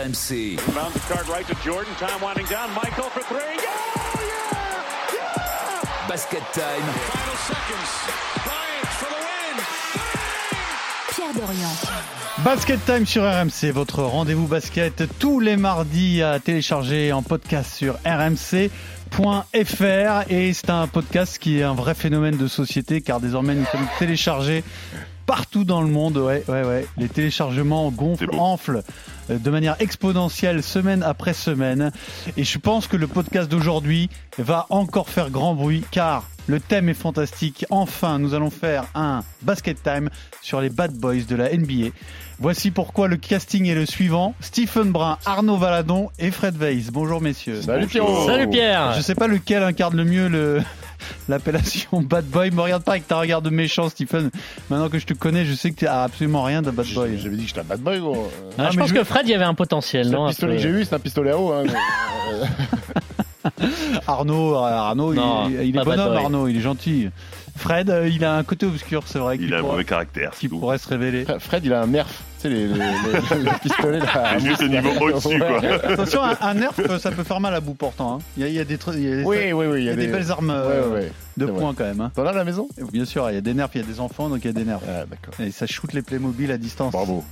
RMC. Found the card right to Jordan. Time winding down. Michael for three. Yeah! Yeah! Yeah! Basket time. Final seconds. Bryant for the win. Pierre Dorian. Basket Time sur RMC, votre rendez-vous basket tous les mardis à télécharger en podcast sur rmc.fr et c'est un podcast qui est un vrai phénomène de société car désormais nous sommes téléchargés partout dans le monde. Ouais, ouais, ouais. Les téléchargements gonflent, enflent de manière exponentielle semaine après semaine. Et je pense que le podcast d'aujourd'hui va encore faire grand bruit car le thème est fantastique. Enfin, nous allons faire un basket time sur les bad boys de la NBA. Voici pourquoi le casting est le suivant. Stephen Brun, Arnaud Valadon et Fred Weiss. Bonjour messieurs. Salut Pierrot Salut Pierre Je sais pas lequel incarne le mieux le l'appellation bad boy. Me regarde pas avec ta regard de méchant Stephen. Maintenant que je te connais, je sais que tu as absolument rien de bad boy. J'avais dit que j'étais un bad boy, gros. Ah, Ah, Je mais pense je- que Fred, il y avait un potentiel, non un pistolet que j'ai eu, c'est un pistolet à eau. Hein, mais, euh, Arnaud, euh, Arnaud, Non, il, il est bonhomme. Arnaud, il est gentil. Fred, euh, il a un côté obscur, c'est vrai, Il a un mauvais caractère. qui pourrait se révéler. Fred, il a un nerf. Sais, les, les, les, les pistolets là. C'est juste le niveau au-dessus, quoi. Attention, un, un nerf, euh, ça peut faire mal à bout portant. hein. Il y a, il y a des, tr- il y a des- Oui, oui, oui. il y a des belles armes euh, ouais, ouais. de c'est poing quand même. hein. T'en as à la maison? Bien sûr, il y a des nerfs, il y a des enfants, donc il y a des nerfs. Ah, d'accord. Et ça shoot les Playmobil à distance. Bravo.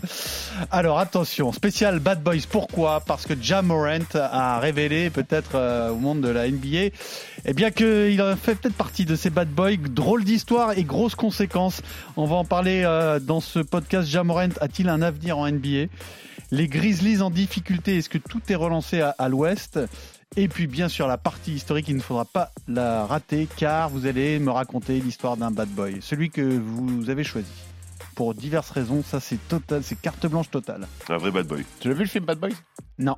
Alors attention, spécial Bad Boys. Pourquoi? Parce que Ja Morant a révélé peut-être euh, au monde de la NBA, eh bien qu'il fait peut-être partie de ces Bad Boys. Drôle d'histoire et grosses conséquences. On va en parler euh, dans ce podcast. Ja Morant a-t-il un avenir en NBA Les Grizzlies en difficulté. Est-ce que tout est relancé à, à l'Ouest? Et puis bien sûr la partie historique, il ne faudra pas la rater car vous allez me raconter l'histoire d'un bad boy, celui que vous avez choisi. Pour diverses raisons, ça c'est total, c'est carte blanche totale. Un vrai bad boy. Tu l'as vu le film Bad Boys Non,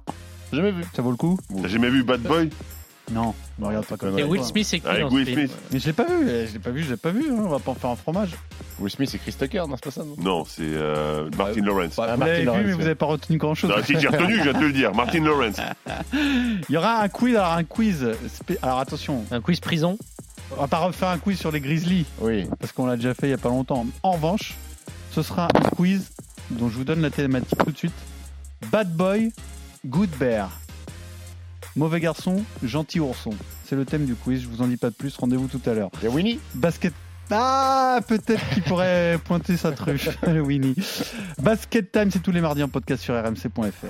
Jamais vu. ça vaut le coup? T'as jamais vu Bad Boy? Non, regarde pas comme Et ça. Will Smith, c'est qui Avec dans ce Will film Smith Mais je l'ai pas vu, je l'ai pas vu, je l'ai pas vu. hein, On va pas en faire un fromage. Will Smith, c'est Chris Tucker, non, c'est pas ça non Non, c'est euh, Martin Lawrence. Ah, vous Martin l'avez vu, Lawrence, mais vous ouais. n'avez pas retenu grand chose. Ah, si j'ai retenu, je viens de te le dire. Martin Lawrence. Il y aura un quiz, alors un quiz. spé- Alors attention, Un quiz prison on va pas refaire un quiz sur les Grizzlies Oui. parce qu'on l'a déjà fait il y a pas longtemps. En revanche, ce sera un quiz dont je vous donne la thématique tout de suite. Bad boy, good bear. Mauvais garçon, gentil ourson. C'est le thème du quiz. Je vous en dis pas de plus. Rendez-vous tout à l'heure. Il y a Winnie Basket. Ah, peut-être qu'il pourrait pointer sa truffe, le Winnie. Basket Time, c'est tous les mardis en podcast sur rmc.fr.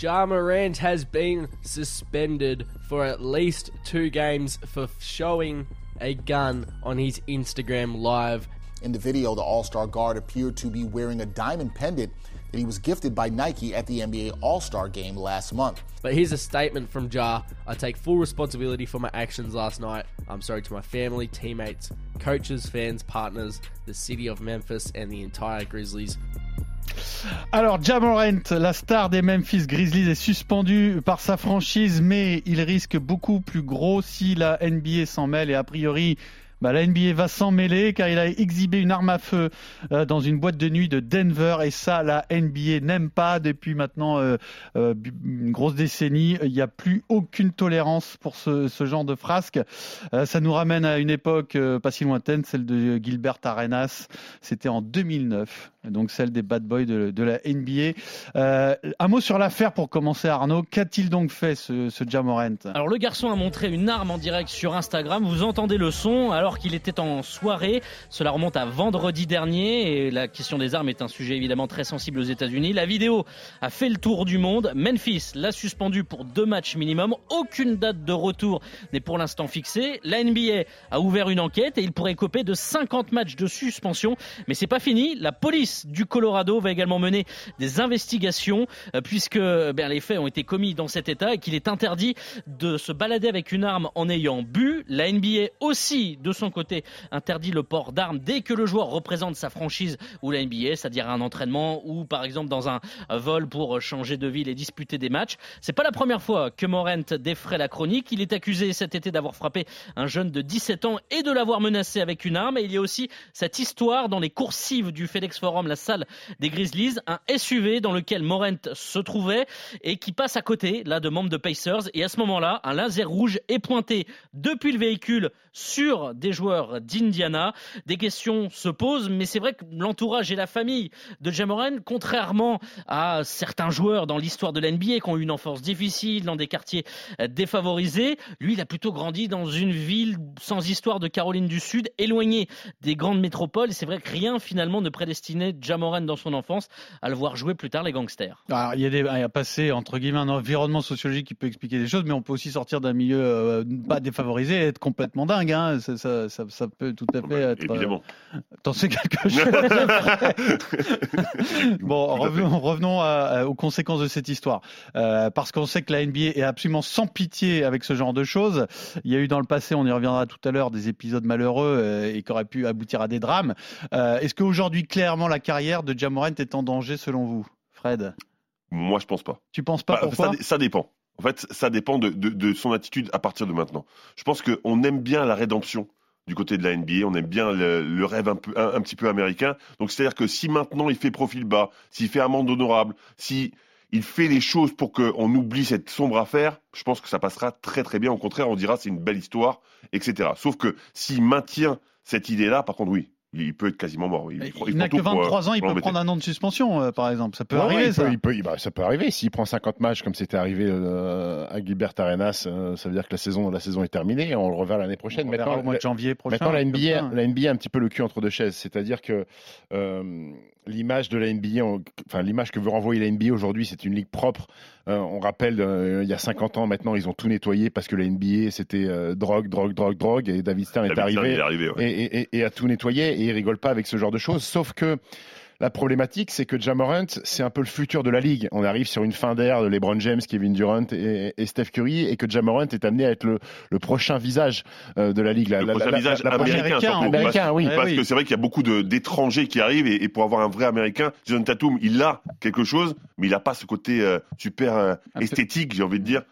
Ja Morant has been suspended for at least two games for showing a gun on his Instagram live. In the video, the All Star guard appeared to be wearing a diamond pendant that he was gifted by Nike at the NBA All Star game last month. But here's a statement from Ja I take full responsibility for my actions last night. I'm sorry to my family, teammates, coaches, fans, partners, the city of Memphis, and the entire Grizzlies Alors, Jamorant, la star des Memphis Grizzlies, est suspendu par sa franchise, mais il risque beaucoup plus gros si la NBA s'en mêle et a priori. Bah, la NBA va s'en mêler car il a exhibé une arme à feu euh, dans une boîte de nuit de Denver et ça la NBA n'aime pas depuis maintenant euh, euh, une grosse décennie. Il n'y a plus aucune tolérance pour ce, ce genre de frasque. Ça nous ramène à une époque pas si lointaine, celle de Gilbert Arenas. C'était en 2009, donc celle des bad boys de, la NBA. Euh, un mot sur l'affaire pour commencer, Arnaud. Qu'a-t-il donc fait ce, ce Jamorant? Alors le garçon a montré une arme en direct sur Instagram, vous entendez le son alors qu'il était en soirée, cela remonte à vendredi dernier et la question des armes est un sujet évidemment très sensible aux États-Unis. La vidéo a fait le tour du monde, Memphis l'a suspendu pour deux matchs minimum, aucune date de retour n'est pour l'instant fixée. La NBA a ouvert une enquête et il pourrait coper de 50 matchs de suspension, mais c'est pas fini, la police du Colorado va également mener des investigations euh, puisque ben, les faits ont été commis dans cet état et qu'il est interdit de se balader avec une arme en ayant bu. La NBA aussi, de son côté, interdit le port d'armes dès que le joueur représente sa franchise ou la NBA, c'est-à-dire un entraînement ou par exemple dans un vol pour changer de ville et disputer des matchs. C'est pas la première fois que Morent défraie la chronique. Il est accusé cet été d'avoir frappé un jeune de 17 ans et de l'avoir menacé avec une arme. Et il y a aussi cette histoire dans les coursives du FedEx Forum La salle des Grizzlies, un SUV dans lequel Morant se trouvait et qui passe à côté là de membres de Pacers. Et à ce moment-là, un laser rouge est pointé depuis le véhicule sur des joueurs d'Indiana. Des questions se posent, mais c'est vrai que l'entourage et la famille de Jamoran, contrairement à certains joueurs dans l'histoire de l'NBA qui ont eu une enfance difficile dans des quartiers défavorisés, lui, il a plutôt grandi dans une ville sans histoire de Caroline du Sud, éloignée des grandes métropoles. C'est vrai que rien finalement ne prédestinait Jamoran dans son enfance à le voir jouer plus tard les gangsters. Alors, il y a des, il y a passé entre guillemets un environnement sociologique qui peut expliquer des choses, mais on peut aussi sortir d'un milieu euh, pas défavorisé et être complètement dingue. Hein. Ça, ça, ça, ça peut tout à fait être. euh, Évidemment. T'en sais quelque chose. bon, revenons, revenons à- à- aux conséquences de cette histoire. Euh, parce qu'on sait que la NBA est absolument sans pitié avec ce genre de choses. Il y a eu dans le passé, on y reviendra tout à l'heure, des épisodes malheureux et qui auraient pu aboutir à des drames. Euh, Est-ce qu'aujourd'hui, clairement, la carrière de Jamorant est en danger selon vous, Fred? Moi, je pense pas. Tu penses pas Bah, pourquoi? ça, ça dépend. En fait, ça dépend de, de- de son attitude à partir de maintenant. Je pense qu'on aime bien la rédemption du côté de la NBA, on aime bien le, le rêve un, peu, un, un petit peu américain. Donc, c'est-à-dire que si maintenant il fait profil bas, s'il fait amende honorable, si il fait les choses pour qu'on oublie cette sombre affaire, je pense que ça passera très très bien. Au contraire, on dira c'est une belle histoire, etc. Sauf que s'il maintient cette idée-là, par contre, oui, il peut être quasiment mort. Il, n'a que tout pour, euh, 23 ans, il peut prendre un an de suspension, euh, par exemple. Ça peut Ouais, arriver, ouais, il ça. peut- il peut- il- bah, ça peut arriver. S'il prend 50 matchs comme c'était arrivé euh, à Gilbert Arenas, euh, ça veut dire que la saison, la saison est terminée on le reverra l'année prochaine. On Maintenant, au mois de janvier prochain. Maintenant, la. NBA, la NBA a un petit peu le cul entre deux chaises. C'est-à-dire que l'image de la NBA, on- enfin, l'image que veut renvoyer la NBA aujourd'hui, c'est une ligue propre. Euh, on rappelle, euh, il y a 50 ans maintenant, ils ont tout nettoyé parce que la NBA, c'était euh, drogue, drogue, drogue, drogue. Et David Stern est David arrivé est arrivé, ouais. et, et- et- et a tout nettoyé et il rigole pas avec ce genre de choses. Sauf que la problématique, c'est que Jamorant, c'est un peu le futur de la ligue. On arrive sur une fin d'ère de LeBron James, Kevin Durant et, et Steph Curry, et que Jamorant est amené à être le, le prochain visage euh, de la ligue. La, Le la- prochain la- visage américain, américain, surtout. américain, Parce- oui. Eh Parce oui. que c'est vrai qu'il y a beaucoup d'étrangers qui arrivent et, et pour avoir un vrai américain, Jason Tatum, il a quelque chose, mais il n'a pas ce côté euh, super euh, esthétique, j'ai envie de dire,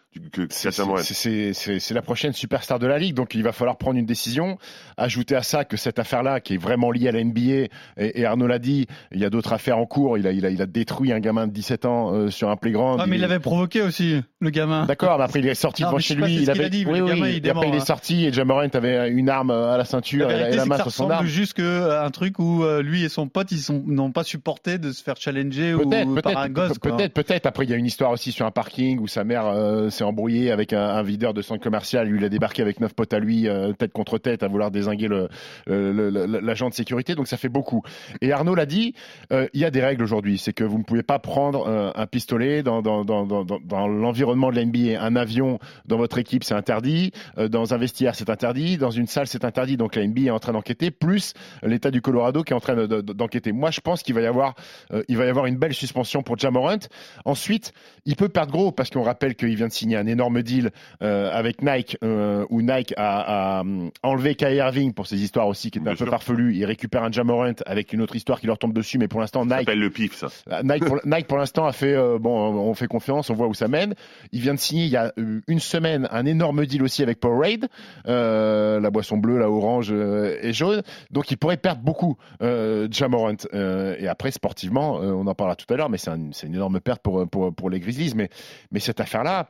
C'est- Katia Morant. c'est- C'est c'est- c'est la prochaine superstar de la ligue, donc il va falloir prendre une décision. Ajouter à ça que cette affaire-là, qui est vraiment liée à la NBA, et, et Arnaud l'a dit, il y a d'autres affaires en cours. Il a, il a, il a détruit un gamin de 17 ans euh, sur un playground. Ah, mais il l'avait provoqué aussi, le gamin. D'accord, mais après il est sorti Non, devant chez lui. Il avait... a dit, oui, oui. gamin, il et après mort, il est hein. sorti et Jamorant avait une arme à la ceinture et la, vérité, et la c'est main sur son arme. juste que un truc où euh, lui et son pote ils sont n'ont pas supporté de se faire challenger ou Peut-être, par un gosse. peut-être, peut-être. Après, il y a une histoire aussi sur un parking où sa mère euh, s'est embrouillée avec un, videur de centre commercial. Lui, il a débarqué avec neuf potes à lui, euh, tête contre tête, à vouloir désinguer euh, l'agent de sécurité. Donc, ça fait beaucoup. Et Arnaud l'a dit, euh, il y a des règles aujourd'hui. C'est que vous ne pouvez pas prendre un pistolet dans, l'environnement de la NBA. Un avion dans votre équipe, c'est interdit. Dans un vestiaire, c'est interdit. Dans une salle, c'est interdit. Donc, la NBA est en train d'enquêter, plus l'État du Colorado qui est en train de- de- d'enquêter. Moi, je pense qu'il va y avoir, va y avoir une belle suspension pour Jamorant. Ensuite, il peut perdre gros parce qu'on rappelle qu'il vient de signer un énorme deal euh, avec Nike, euh, où Nike a, a, hum, enlevé Kyrie Irving pour ces histoires aussi qui étaient un peu farfelues. Il récupère un Jamorant avec une autre histoire qui leur tombe dessus, mais pour l'instant, Ça Nike s'appelle le pif, ça. euh, Nike pour, Nike, pour l'instant a fait euh, bon, on fait confiance, on voit où ça mène. Il vient de signer il y a euh, une semaine un énorme deal aussi avec Powerade, euh, la boisson bleue, la orange euh, et jaune. Donc il pourrait perdre beaucoup euh, Jamorant. Euh, et après sportivement, euh, on en parlera tout à l'heure, mais c'est un- c'est une énorme perte pour pour pour les Grizzlies. Mais mais cette affaire là.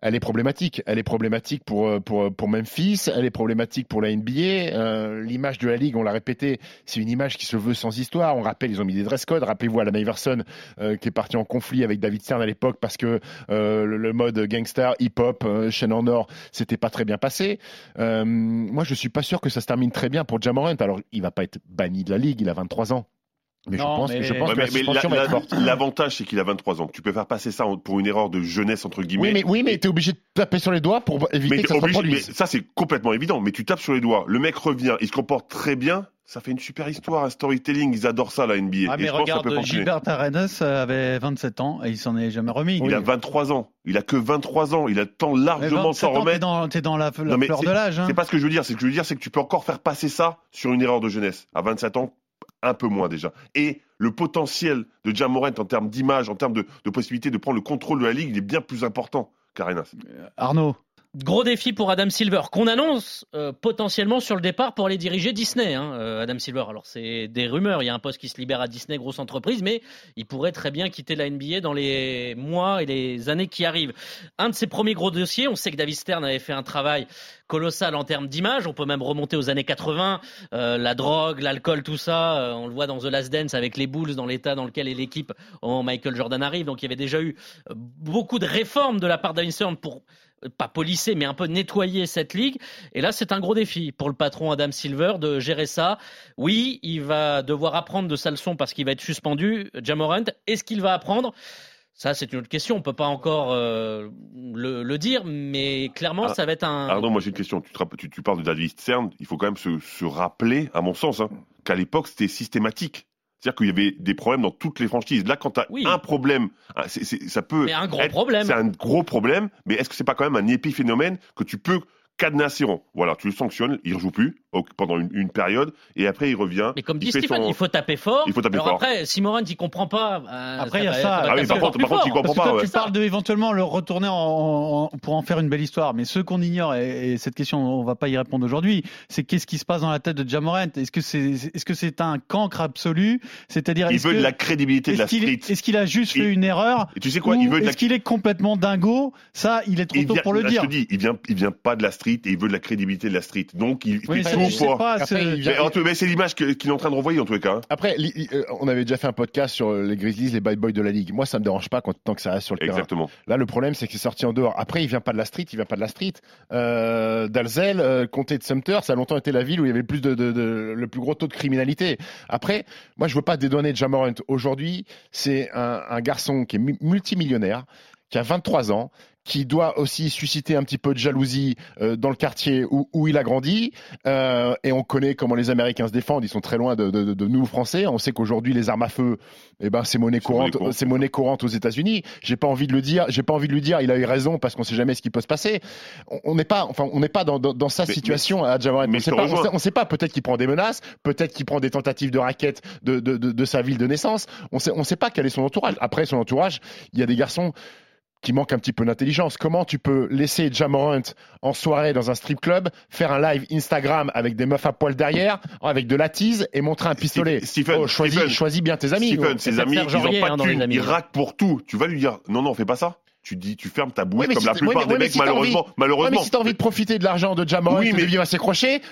Elle est problématique. Elle est problématique pour, euh, pour Memphis. Elle est problématique pour la NBA. Euh, L'image de la ligue, on l'a répété, c'est une image qui se veut sans histoire. On rappelle, ils ont mis des dress codes. Rappelez-vous Alan Iverson euh, qui est parti en conflit avec David Stern à l'époque parce que euh, le, mode gangster, hip-hop, euh, chaîne en or, c'était pas très bien passé. Euh, moi, je suis pas sûr que ça se termine très bien pour Jamorant. Alors, il va pas être banni de la ligue. Il a 23 ans. Mais je pense, mais- je pense Ouais, que mais la mais suspension la- la-. L'avantage, c'est qu'il a 23 ans. Tu peux faire passer ça pour une erreur de jeunesse, entre guillemets. Oui, mais, oui, mais t'es obligé de taper sur les doigts pour éviter Mais que ça se obligé- reproduise. mais ça, c'est complètement évident. Mais tu tapes sur les doigts. Le mec revient, il se comporte très bien. Ça fait une super histoire, un storytelling. Ils adorent ça, la NBA. Ah, Et mais je pense que ça regarde, peut. Gilbert Arenas avait 27 ans et il s'en est jamais remis. Il a 23 ans. Il a que 23 ans. Il a le temps largement de 27 s'en T'es remettre. dans, t'es dans la, la Non, fleur de l'âge. hein. C'est pas ce que je veux dire. C'est que je veux dire, c'est que tu peux encore faire passer ça sur une erreur de jeunesse. À 27 ans, un peu moins déjà. Et le potentiel de Jamorant en termes d'image, en termes de, de possibilité de prendre le contrôle de la ligue, il est bien plus important qu'Arenas. Arnaud, Gros défi pour Adam Silver, qu'on annonce euh, potentiellement sur le départ pour aller diriger Disney. Hein, euh, Adam Silver, alors c'est des rumeurs, il y a un poste qui se libère à Disney, grosse entreprise, mais il pourrait très bien quitter la NBA dans les mois et les années qui arrivent. Un de ses premiers gros dossiers, on sait que David Stern avait fait un travail colossal en termes d'image, on peut même remonter aux années 80, euh, la drogue, l'alcool, tout ça, on le voit dans The Last Dance avec les Bulls, dans l'état dans lequel est l'équipe au Michael Jordan arrive, donc il y avait déjà eu beaucoup de réformes de la part David Stern pour pas polisser, mais un peu nettoyer cette ligue. Et là, c'est un gros défi pour le patron Adam Silver de gérer ça. Oui, il va devoir apprendre de sa leçon parce qu'il va être suspendu. Jamorant, est-ce qu'il va apprendre? Ça, c'est une autre question. On peut pas encore euh, le, le, dire, mais clairement, Ah, ça va être un. Pardon, moi j'ai une question. Tu, te tu, tu parles de David Stern. Il faut quand même se, se rappeler, à mon sens, hein, qu'à l'époque c'était systématique. C'est-à-dire qu'il y avait des problèmes dans toutes les franchises. Là, quand tu as Oui. un problème, ah, c'est- c'est- ça peut. Mais un gros être- problème. C'est un gros problème, mais est-ce que c'est pas quand même un épiphénomène que tu peux cadenasser en- Voilà, tu le sanctionnes, il rejoue plus au- pendant une, une période, et après il revient. Mais comme dit Stephen, son- il faut taper fort. Il faut taper Alors fort. après, si Morant il comprend pas. euh, Après, il y a ça. Ah oui, taper par contre- par contre, il comprend Parce que pas, ouais. tu parles de éventuellement le retourner en, en- pour en faire une belle histoire. Mais ce qu'on ignore, et, et cette question, on va pas y répondre aujourd'hui, c'est qu'est-ce qui se passe dans la tête de Jamorant Est-ce que c'est est-ce que c'est un cancre absolu? C'est-à-dire, Il veut que- de la crédibilité de la street. est-ce qu'il a juste fait une erreur? Et tu sais quoi? Ou Il veut de la Est-ce qu'il est complètement dingo? Ça, il est trop tôt pour le dire. Je te dis, il vient, il vient pas de la street et il veut de la crédibilité de la street. Donc il Je pas, Après, il vient- Mais, en tout- mais c'est l'image qu'il est en train de renvoyer en tous les cas. hein. Après, li- li- euh, on avait déjà fait un podcast sur euh, les Grizzlies, les bad boys de la ligue. Moi, ça me dérange pas quand, tant que ça reste sur le terrain. Exactement. Là, le problème, c'est que c'est sorti en dehors. Après, il vient pas de la street, il vient pas de la street. Euh, Dalzell, euh, comté de Sumter, ça a longtemps été la ville où il y avait le plus de, de- de- le plus gros taux de criminalité. Après, moi, je veux pas dédouaner Jamorant. Aujourd'hui, c'est un, un garçon qui est mu- multimillionnaire, qui a 23 ans, qui doit aussi susciter un petit peu de jalousie euh, dans le quartier où, où il a grandi. Euh, et on connaît comment les Américains se défendent. Ils sont très loin de, de- de nous Français. On sait qu'aujourd'hui les armes à feu, eh ben c'est monnaie courante. C'est monnaie courante aux États-Unis. J'ai pas envie de le dire. J'ai pas envie de lui dire. Il a eu raison parce qu'on sait jamais ce qui peut se passer. On- n'est pas, enfin, on n'est pas dans, dans, dans sa Mais- situation à Jamoran. mais On sait pas. On sait, on sait pas. Peut-être qu'il prend des menaces. Peut-être qu'il prend des tentatives de raquettes de, de, de, de sa ville de naissance. On sait, on sait pas quel est son entourage. Après son entourage, il y a des garçons qui manquent un petit peu d'intelligence. Comment tu peux laisser Jamorant en soirée dans un strip club, faire un live Instagram avec des meufs à poil derrière, avec de la tease et montrer un pistolet Stephen, Oh, choisis, Stephen, choisis bien tes amis. Stephen, ses amis, ils pas hein, de amis. ils raquent pour tout. Tu vas lui dire, non, non, fais pas ça. Tu dis, tu fermes ta bouche comme si la plupart mais- des mecs, si malheureusement. envie- malheureusement. mais si t'as envie de profiter de l'argent de Jamorant Oui, et mais- de vivre à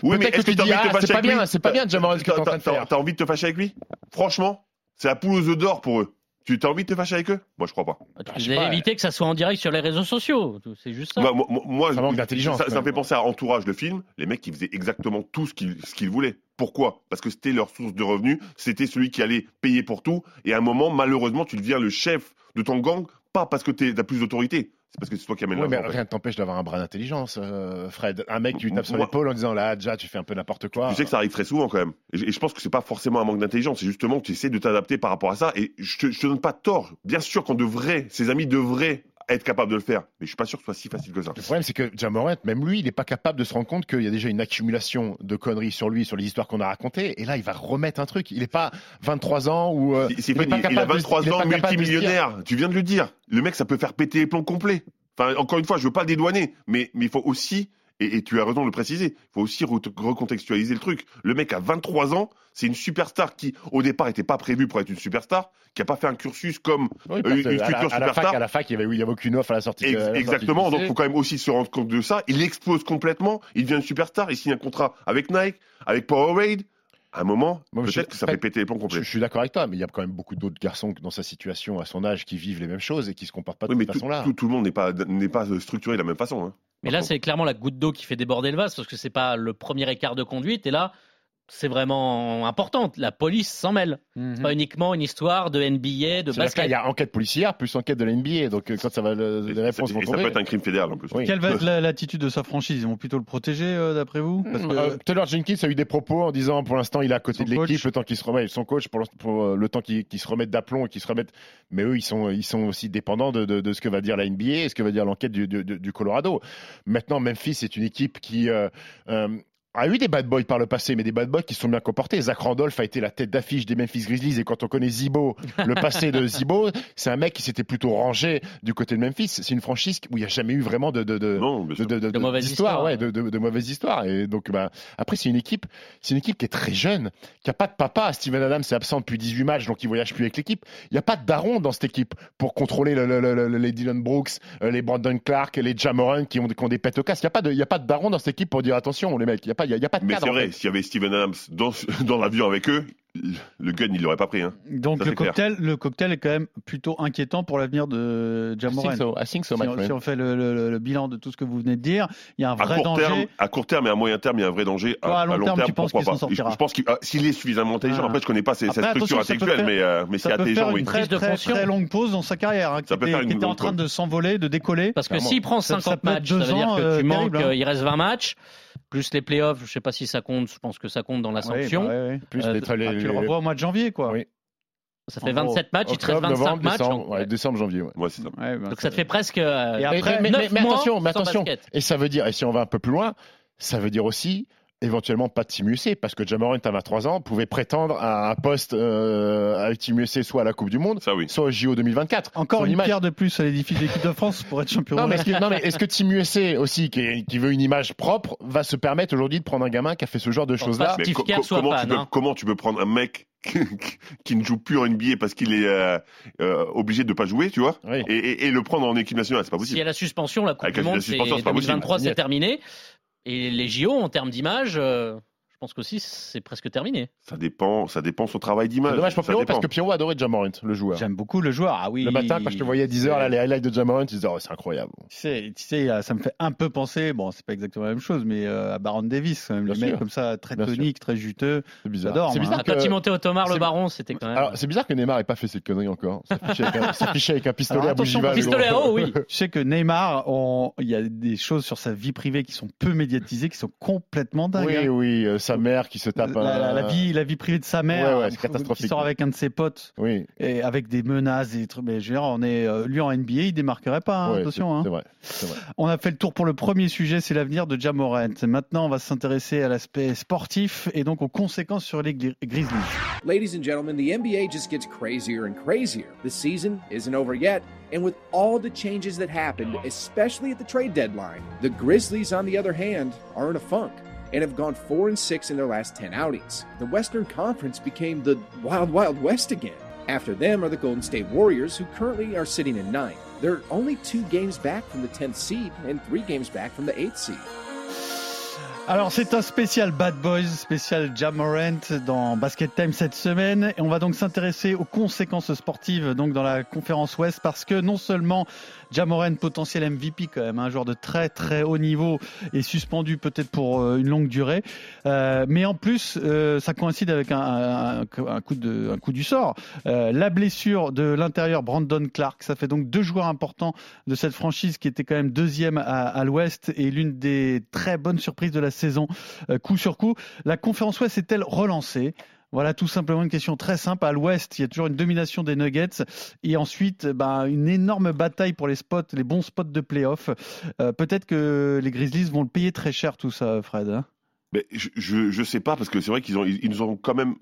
Oui, mais peut-être que tu dis, ah, c'est pas bien, c'est pas bien Jamorant ce que t'es en train de faire. T'as envie de te fâcher avec lui Franchement, c'est la poule aux œufs d'or pour eux. Tu as envie de te fâcher avec eux? Moi, je crois pas. Tu je sais devais pas, éviter que ça soit en direct sur les réseaux sociaux. C'est juste ça. Moi, moi- moi, Ça manque d'intelligence, Ça, me fait penser à Entourage, le film. Les mecs, ils faisaient exactement tout ce qu'ils ce qu'ils voulaient. Pourquoi? Parce que c'était leur source de revenus. C'était celui qui allait payer pour tout. Et à un moment, malheureusement, tu deviens le chef de ton gang, pas parce que tu as plus d'autorité. C'est parce que c'est toi qui amènes Ouais, mais rien ne t'empêche d'avoir un brin d'intelligence, euh, Fred. Un mec, tu lui tapes sur l'épaule en disant là, déjà, tu fais un peu n'importe quoi. Tu sais que ça arrive très souvent quand même. Et, et je pense que c'est pas forcément un manque d'intelligence, c'est justement que tu essaies de t'adapter par rapport à ça. Et je te, je te donne pas tort. Bien sûr qu'on devrait, ses amis devraient être capables de le faire. Mais je suis pas sûr que ce soit si facile que ça. Le problème, c'est que Jamorant, même lui, il n'est pas capable de se rendre compte qu'il y a déjà une accumulation de conneries sur lui, sur les histoires qu'on a racontées. Et là, il va remettre un truc. Il n'est pas 23 ans ou. euh, il pas- il, il a capable de- 23 il est ans, pas capable de dire- multimillionnaire. Tu viens de le dire. Le mec, ça peut faire péter les plombs complets. Enfin, encore une fois, je veux pas le dédouaner, mais mais il faut aussi, et, et tu as raison de le préciser, il faut aussi re- recontextualiser le truc. Le mec a 23 ans, c'est une superstar qui, au départ, était pas prévue pour être une superstar, qui a pas fait un cursus comme Oui, euh, une à, la, future à la superstar. fac, à la fac, il y avait, il aucune offre à la sortie. de- Ex- à la sortie du Exactement, donc lycée. faut quand même aussi se rendre compte de ça. Il explose complètement, il devient une superstar, il signe un contrat avec Nike, avec Powerade. À un moment, peut-être que ça fait péter les plombs complets. je suis d'accord avec toi, mais il y a quand même beaucoup d'autres garçons dans sa situation, à son âge, qui vivent les mêmes choses et qui se comportent pas de Oui, cette tout, façon-là. tout- tout le monde n'est pas, pas structuré de la même façon. hein. Mais là, c'est clairement la goutte d'eau qui fait déborder le vase parce que c'est pas le premier écart de conduite. Et là, c'est vraiment important. La police s'en mêle. Mhm. C'est pas uniquement une histoire de NBA, de basket. y a enquête policière plus enquête de la NBA, donc euh, quand ça va, le- les réponses ça- vont et ça peut être un crime fédéral en plus. Oui. Quelle va être la- l'attitude de sa franchise? Ils vont plutôt le protéger, euh, d'après vous? Parce que- Euh, Taylor Jenkins a eu des propos en disant pour l'instant il est à côté Son de l'équipe coach. le temps qu'il se remet son coach pour, le- pour, euh, le temps qu'il se remette d'aplomb et qu'il se remette mais eux ils sont ils sont aussi dépendants de, de- de ce que va dire la NBA et ce que va dire l'enquête du, du- du Colorado maintenant Memphis c'est une équipe qui euh, euh, a eu des bad boys par le passé, mais des bad boys qui sont bien comportés. Zach Randolph a été la tête d'affiche des Memphis Grizzlies et quand on connaît Zibo, le passé de Zibo, c'est un mec qui s'était plutôt rangé du côté de Memphis. C'est une franchise où il n'y a jamais eu vraiment de, de, de, Non, de, de, De mauvaises d'histoire, histoires, ouais, de, de, de mauvaises histoires. Et donc, bah, après, c'est une équipe, c'est une équipe qui est très jeune, qui a pas de papa. Steven Adams est absent depuis 18 matchs, donc il voyage plus avec l'équipe. Il n'y a pas de daron dans cette équipe pour contrôler le, le- le- le- les Dylan Brooks, euh, les Brandon Clark, les Jamoran qui ont, qui ont des pètes au casque. Il n'y a pas de, il y a pas de daron dans cette équipe pour dire attention, les mecs. Il n'y a pas, il y a, pas de Mais cadre, c'est en vrai, fait. s'il y avait Steven Adams dans, dans l'avion avec eux, le gun, il l'aurait pas pris. Hein. Donc Ça, le clair. cocktail, le cocktail est quand même plutôt inquiétant pour l'avenir de I Jamoran. think so, I think so, Si on, si on fait le, le- le bilan de tout ce que vous venez de dire, il y a un À vrai court, danger. terme, à court terme et à moyen terme, il y a un vrai danger. Toi, à long terme, tu penses pourquoi qu'il s'en pas sortira Je pense qu'il- ah, s'il est suffisamment intelligent. Ah. Après, je connais pas ses- sa structure intellectuelle, mais, euh, mais Ça c'est peut intelligent, une très, très, fonction. très longue pause dans sa carrière, hein, qui, Ça peut était, faire une qui était en train de s'envoler, de décoller. Parce que s'il prend Ça- ça 50 peut être matchs, ça veut dire que euh, tu manques, terrible, hein. euh, il reste 20 matchs, plus les playoffs, je sais pas si ça compte, je pense que ça compte dans la Ouais, sanction. bah ouais, ouais. Plus Euh, les, Ah, les- tu le revois au mois de janvier, quoi. Oui. Ça fait En gros, 27 matchs, il te reste octobre, 25 novembre, matchs. décembre, donc, ouais, ouais. décembre, janvier. Ouais. Ouais, c'est ça. Ouais, bah, Donc ça te fait presque euh, Et après, mais, neuf mais- attention, mais attention. basket. Et ça veut dire, et si on va un peu plus loin, ça veut dire aussi éventuellement pas de Team USA, parce que Jamorant à 23 ans pouvait prétendre à un poste euh, avec Team USA soit à la Coupe du Monde, Ça, oui. soit au JO 2024. Encore Son une image. pierre de plus à l'édifice de l'équipe de France pour être champion. Non mais, est-ce que, non, mais est-ce que Team USA aussi, qui, est- qui veut une image propre, va se permettre aujourd'hui de prendre un gamin qui a fait ce genre de choses-là pas Mais Steve co- Kerr co- soit comment, fan, tu peux, hein. comment tu peux prendre un mec qui ne joue plus en NBA parce qu'il est euh, euh, obligé de pas jouer, tu vois, Oui. et, et- et le prendre en équipe nationale, c'est pas S'il y possible. a la suspension, la Coupe Avec du Monde, c'est suspension, c'est pas possible. 2023, c'est terminé. Et les JO, en termes d'image, euh, je pense qu'aussi, c'est presque terminé. Ça dépend, ça dépend son travail d'image. C'est dommage pour Pierrot parce que Pierrot adorait Jamorant, le joueur. J'aime beaucoup le joueur. Ah oui. Le matin, quand je te voyais à 10h, là, les highlights de Jamorant, tu disais, oh, c'est incroyable. Tu sais, tu sais, euh, ça me fait un peu penser, bon, c'est pas exactement la même chose, mais euh, à Baron Davis, quand même, le mec comme ça, très Bien sûr. tonique, très juteux. C'est bizarre. J'adore, C'est bizarre Ah, Quand que- Timothée Ottomar, le c'est- baron, c'était quand même. Alors, c'est bizarre que Neymar ait pas fait cette connerie encore. S'afficher avec, un- s'afficher avec un pistolet Alors, à bougival. pistolet à eau, oui. Tu sais que Neymar, on- il y a des choses sur sa vie privée qui sont peu médiatisées, qui sont complètement dingues. Oui, hein. oui, euh, sa mère qui se tape la, un... la- la vie, la vie privée de sa mère, Ouais, ouais, c'est euh, catastrophique. qui sort avec un de ses potes, Oui, et avec des menaces, des trucs. Mais je veux dire, on est, euh, lui en NBA, il démarquerait pas, hein, ouais, attention. c'est- hein. c'est vrai. c'est vrai. On a fait le tour pour le premier sujet, c'est l'avenir de Jamorant. Maintenant, on va s'intéresser à l'aspect sportif et donc aux conséquences sur les Gri- Grizzlies. Ladies and gentlemen, the NBA just gets crazier and crazier. The season isn't over yet, and with all the changes that happened, especially at the trade deadline, the Grizzlies, on the other hand, are in a funk and have gone 4 and 6 in their last 10 outings. The Western Conference became the Wild Wild West again. After them are the Golden State Warriors, who currently are sitting in ninth. They're only two games back from the 10th seed and three games back from the 8th seed. Alors c'est un spécial Bad Boys, spécial Jamorant dans Basket Time cette semaine. Et on va donc s'intéresser aux conséquences sportives donc dans la conférence Ouest parce que non seulement Jamorant potentiel MVP quand même, un joueur de très très haut niveau est suspendu peut-être pour euh, une longue durée, euh, mais en plus euh, ça coïncide avec un, coup du sort, la blessure de l'intérieur Brandon Clark, ça fait donc deux joueurs importants de cette franchise qui était quand même deuxième à, à l'Ouest et l'une des très bonnes surprises de la saison, euh, coup sur coup. La conférence Ouest est-elle relancée? Voilà tout simplement une question très simple. À l'Ouest, il y a toujours une domination des Nuggets et ensuite ben, une énorme bataille pour les spots, les bons spots de playoff. Euh, Peut-être que les Grizzlies vont le payer très cher tout ça, Fred. hein? Mais je, je sais pas parce que c'est vrai qu'ils ils nous ont quand même,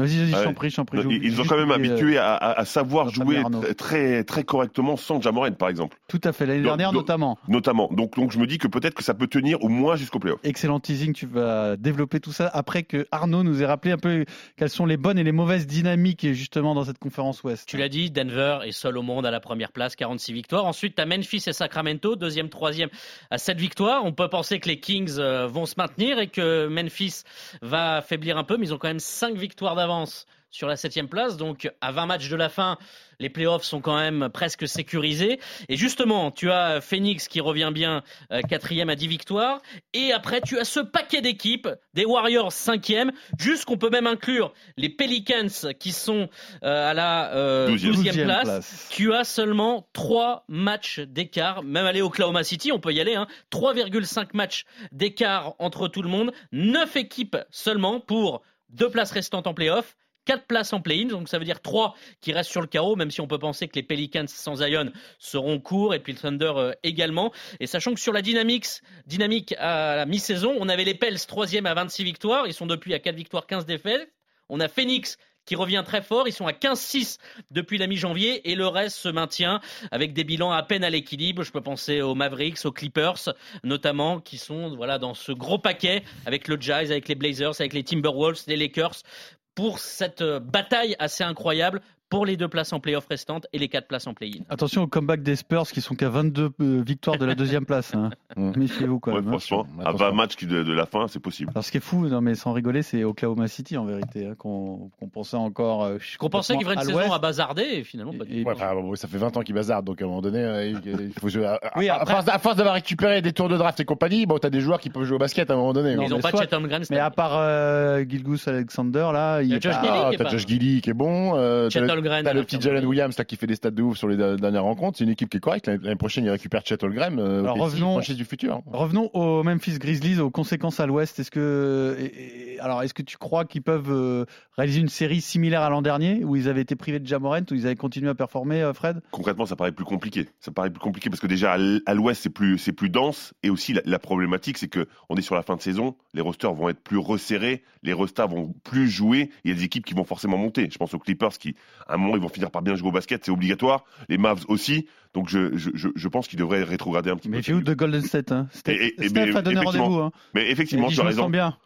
Vas-y, vas-y, je Ouais. t'en prie, je t'en prie. ils, ils nous ont juste quand même oublié, euh, habitués à, à, à savoir jouer très, correctement sans Jamorant par exemple, Tout à fait, l'année Donc- dernière donc- notamment. notamment. Donc donc je me dis que peut-être que ça peut tenir au moins jusqu'au playoff. Excellent teasing, tu vas développer tout ça après que Arnaud nous ait rappelé un peu quelles sont les bonnes et les mauvaises dynamiques justement dans cette conférence Ouest. Tu l'as dit, Denver est seul au monde à la première place, 46 victoires. Ensuite, tu as Memphis et Sacramento, deuxième, troisième à 7 victoires. On peut penser que les Kings euh, vont se maintenir et que Memphis va faiblir un peu, mais ils ont quand même 5 victoires d'avance sur la septième place. Donc, à 20 matchs de la fin, les playoffs sont quand même presque sécurisés. Et justement, tu as Phoenix qui revient bien, euh, quatrième à 10 victoires. Et après, tu as ce paquet d'équipes, des Warriors cinquième, jusqu'on peut même inclure les Pelicans qui sont euh, à la euh, Douzième. 12e Douzième place. place. Tu as seulement 3 matchs d'écart. Même aller au Oklahoma City, on peut y aller. Hein. 3,5 matchs d'écart entre tout le monde. 9 équipes seulement pour deux places restantes en playoff. quatre places en play-in, donc ça veut dire trois qui restent sur le carreau, même si on peut penser que les Pelicans sans Zion seront courts, et puis le Thunder euh, également. Et sachant que sur la dynamique, dynamique à la mi-saison, on avait les Pels troisième à 26 victoires, ils sont depuis à 4 victoires, 15 défaites. On a Phoenix qui revient très fort. Ils sont à 15-6 depuis la mi-janvier et le reste se maintient avec des bilans à peine à l'équilibre. Je peux penser aux Mavericks, aux Clippers notamment, qui sont voilà dans ce gros paquet avec le Jazz, avec les Blazers, avec les Timberwolves, les Lakers pour cette euh, bataille assez incroyable pour les deux places en playoff restantes et les quatre places en play-in. Attention au comeback des Spurs qui sont qu'à 22 euh, victoires de la deuxième place. Hein. Méfiez-vous quand Ouais, même. hein. franchement, à Attention. 20 matchs de, de la fin, c'est possible. Alors ce qui est fou, non mais sans rigoler, c'est Oklahoma City en vérité, hein, qu'on pensait encore. euh, Qu'on pensait qu'il ferait une à saison à bazarder et finalement pas du Et- tout. Ouais, enfin, bon, ça fait 20 ans qu'il bazarde, donc à un moment donné, euh, il, faut jouer. À, Oui, à- après- à force, à force d'avoir récupéré des tours de draft et compagnie, bon, t'as des joueurs qui peuvent jouer au basket à un moment donné. Non, Ils n'ont pas soit- Chet Holmgren cette Mais à part euh, Gilgus Alexander là, il y a Ah, Josh Gilly qui est bon. Chet t'as le, à petit. Jalen Williams là, qui fait des stats de ouf sur les dernières rencontres. C'est une équipe qui est correcte. L'année prochaine, il récupère Chet Holmgren. Euh, Alors, revenons- du futur. Revenons aux Memphis Grizzlies, aux conséquences à l'Ouest. Est-ce que, et- et- alors, est-ce que tu crois qu'ils peuvent euh, réaliser une série similaire à l'an dernier, où ils avaient été privés de Jamorant, où ils avaient continué à performer, euh, Fred? Concrètement, ça paraît plus compliqué. Ça paraît plus compliqué parce que déjà à l'Ouest, c'est plus c'est plus dense et aussi la, la problématique, c'est que on est sur la fin de saison, les rosters vont être plus resserrés, les rosters vont plus jouer. Il y a des équipes qui vont forcément monter. Je pense aux Clippers qui, à un moment, ils vont finir par bien jouer au basket, c'est obligatoire. Les Mavs aussi. Donc je je, je, pense qu'ils devraient rétrograder un petit peu. Méfiez-vous de Golden State. Hein. Steph, Et- et- Steph mais a donné rendez-vous. Hein. Mais effectivement, tu as raison. bien.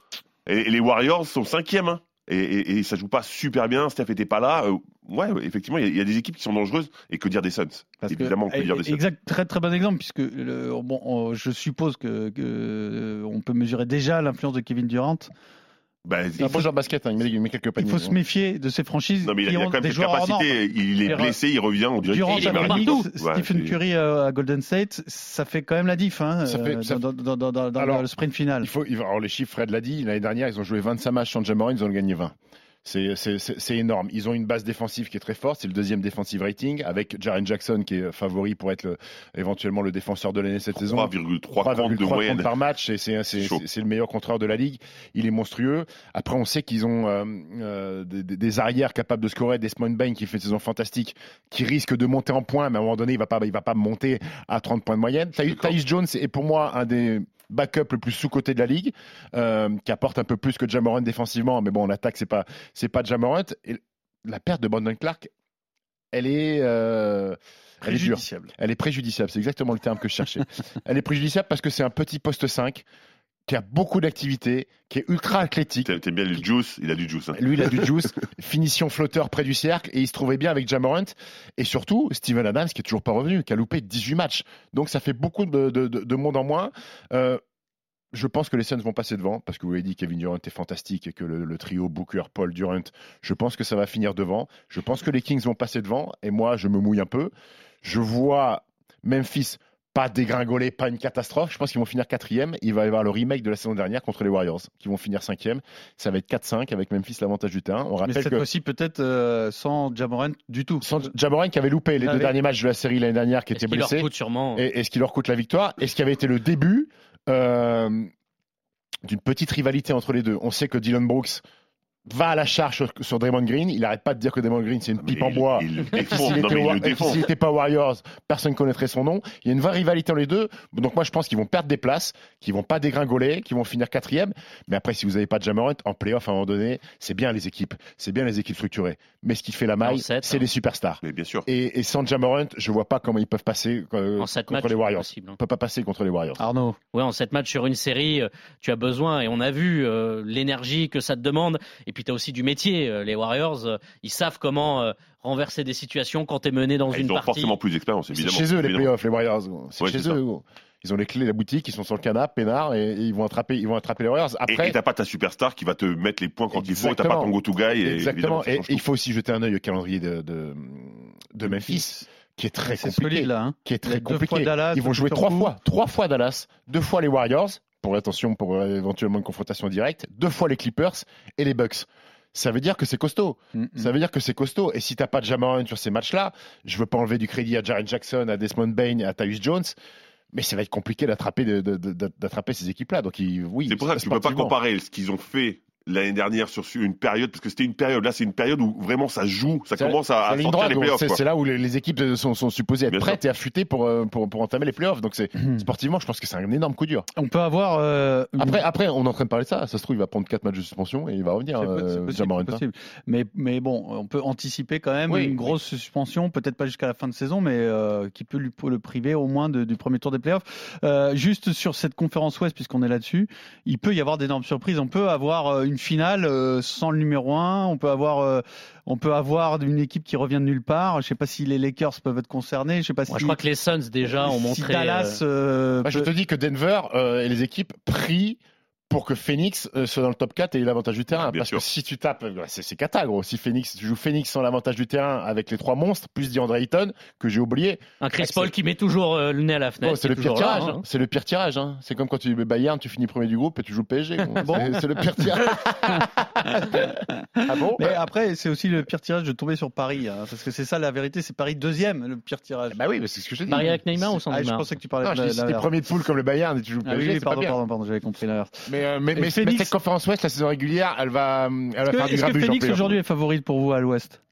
Et, les Warriors sont cinquièmes. hein. Et, et, et ça joue pas super bien. Steph était pas là. Euh, ouais, effectivement, il y, a- il y a des équipes qui sont dangereuses. Et que dire des Suns? Parce Évidemment, que dire des Suns exact, très très bon exemple puisque le- bon, on- je suppose que, que, on peut mesurer déjà l'influence de Kevin Durant. Bah, C'est un bon joueur de basket. hein, Il met, il quelques Il paniers. faut se méfier de ces franchises Non, mais il a, qui il a quand même des cette capacité. Il est blessé, il revient. On dirait Durant qu'il il est partout. Ouais, Stephen c'est- Curry euh, à Golden State, ça fait quand même la diff hein, Ça fait- euh, ça- dans, dans- dans- dans- Alors, le sprint final. Il faut, il alors les chiffres, Fred l'a dit, l'année dernière, ils ont joué 25 matchs sans Jamoran, ils ont gagné 20. C'est- C'est c'est- c'est énorme. Ils ont une base défensive qui est très forte. C'est le deuxième defensive rating avec Jaren Jackson qui est favori pour être le- éventuellement le défenseur de l'année cette saison. 3,3 comptes de 3,3 moyenne. comptes par match, c'est le meilleur contreur de la ligue. Il est monstrueux. Après, on sait qu'ils ont euh, euh, des, des- des arrières capables de scorer, Desmond Bain qui fait une saison fantastique, qui risque de monter en points, mais à un moment donné, il va pas, il va pas monter à 30 points de moyenne. Tyus Jones est pour moi un des backups le plus sous-coté de la ligue, euh, qui apporte un peu plus que Jamorant défensivement, mais bon, en attaque, c'est pas, c'est pas Jamorant. Et la perte de Brandon Clark, elle est, euh, elle est dure. Elle est préjudiciable, c'est exactement le terme que je cherchais. Elle est préjudiciable parce que c'est un petit poste 5 qui a beaucoup d'activité, qui est ultra athlétique. T'aimes bien le juice Il a du juice. hein. Lui, il a du juice, finition flotteur près du cercle, et il se trouvait bien avec Jamorant. Et surtout, Steven Adams, qui est toujours pas revenu, qui a loupé 18 matchs. Donc, ça fait beaucoup de, de- de- de monde en moins. Euh, je pense que les Suns vont passer devant, parce que vous avez dit Kevin Durant est fantastique et que le, le trio Booker, Paul, Durant, je pense que ça va finir devant. Je pense que les Kings vont passer devant, et moi, je me mouille un peu. Je vois Memphis pas dégringoler, pas une catastrophe. Je pense qu'ils vont finir quatrième. Il va y avoir le remake de la saison dernière contre les Warriors, qui vont finir cinquième. Ça va être 4-5 avec Memphis l'avantage du terrain. On Mais rappelle cette que fois-ci, peut-être euh, sans Jamorant du tout. sans Jamoran qui avait loupé les Ah deux oui. derniers matchs de la série l'année dernière, qui Est-ce était qu'il leur blessé, coûte sûrement et, et ce qui leur coûte la victoire, et ce qui avait été le début euh, d'une petite rivalité entre les deux? On sait que Dylan Brooks va à la charge sur, sur Draymond Green. Il arrête pas de dire que Draymond Green c'est une pipe Mais en il- bois. Il. S'il il s'il était pas Warriors, personne ne connaîtrait son nom. Il y a une vraie rivalité entre les deux. Donc moi je pense qu'ils vont perdre des places, qu'ils vont pas dégringoler, qu'ils vont finir quatrième. Mais après si vous n'avez pas de Jamorant en playoff à un moment donné, c'est bien les équipes, c'est bien les équipes structurées. Mais ce qui fait la maille, c'est hein. les superstars. Mais bien sûr. Et, et sans Jamorant, je vois pas comment ils peuvent passer euh, en 7 contre matchs les Warriors. possible, hein. Peuvent pas passer contre les Warriors. Arnaud, Ouais, en 7 matchs sur une série, euh, tu as besoin, et on a vu euh, l'énergie que ça te demande, et puis tu as aussi du métier. Euh, Les Warriors, euh, ils savent comment euh, renverser des situations quand tu es mené dans Ah, une Ils ont partie. forcément plus d'expérience, C'est évidemment. chez eux les playoffs, les Warriors. C'est Ouais, chez eux. gros. Ils ont les clés de la boutique, ils sont sur le canapé, peinard, et, et ils vont attraper, ils vont attraper les Warriors. Et- Après, Et t'as pas ta superstar qui va te mettre les points quand il faut, t'as pas ton go-to guy. Et exactement. Et il faut aussi jeter un œil au calendrier de, de, de Memphis, qui est très c'est compliqué. solide là. Hein. qui est très compliqué. Dallas, Ils vont jouer trois fois, trois fois Dallas, deux fois les Warriors pour attention pour éventuellement une confrontation directe, deux fois les Clippers et les Bucks. Ça veut dire que c'est costaud. Mm, mm. Ça veut dire que c'est costaud. Et si t'as pas de Jamoran sur ces matchs-là, je veux pas enlever du crédit à Jaren Jackson, à Desmond Bain, à Tyus Jones, mais ça va être compliqué d'attraper ces équipes-là. Donc il- oui. C'est pour ça que tu peux pas comparer ce qu'ils ont fait l'année dernière sur une période, parce que c'était une période, là c'est une période où vraiment ça joue, ça commence à, à sortir droite, les playoffs. c'est là où les, les équipes sont, sont supposées être Bien prêtes et affûtées pour, euh, pour, pour entamer les playoffs. Donc c'est sportivement, je pense que c'est un énorme coup dur. On peut avoir. euh, une- Après, après, on est en train de parler de ça. Ça se trouve, il va prendre 4 matchs de suspension et il va revenir. C'est euh, possible. Mais, mais bon, on peut anticiper quand même Oui, une oui. grosse suspension, peut-être pas jusqu'à la fin de saison, mais euh, qui peut lui, le priver au moins de- du premier tour des playoffs. Euh, juste sur cette conférence Ouest, puisqu'on est là-dessus, il peut y avoir d'énormes surprises. On peut avoir euh, une finale euh, sans le numéro 1, on peut avoir, euh, on peut avoir une équipe qui revient de nulle part. Je sais pas si les Lakers peuvent être concernés. Je sais pas Moi, si. je crois que les Suns déjà ont si montré. Dallas. euh, euh, je te dis que Denver euh, et les équipes prient pour que Phoenix euh, soit dans le top 4 et ait l'avantage du terrain. Bien parce sûr. que si tu tapes, euh, c'est c'est cata gros. Si Phoenix, tu joues Phoenix sans l'avantage du terrain avec les trois monstres, plus DeAndre Ayton, que j'ai oublié, un Chris c'est- Paul qui met toujours euh, le nez à la fenêtre. Oh, c'est qui le pire tirage. hein. hein. C'est le pire tirage. hein. C'est comme quand tu es Bayern, tu finis premier du groupe et tu joues le PSG. Bon. C'est- C'est le pire tirage. ah bon Mais après, c'est aussi le pire tirage de tomber sur Paris, hein, parce que c'est ça la vérité, c'est Paris deuxième, le pire tirage. Bah oui, c'est ce que je dis. Paris avec Neymar ou sans Ah, je Neymar pensais que tu parlais Non, de je dis, la- si t'es l'inverse. premier de poule comme le Bayern et tu joues Ah oui, PSG, oui, c'est pas pardon, pardon, pardon, j'avais compris l'inverse. Mais, euh, mais, cette conférence Ouest, la saison régulière, elle va, elle va Est-ce que, faire du est-ce que grabuge playoff. aujourd'hui est favorite pour vous à l'Ouest?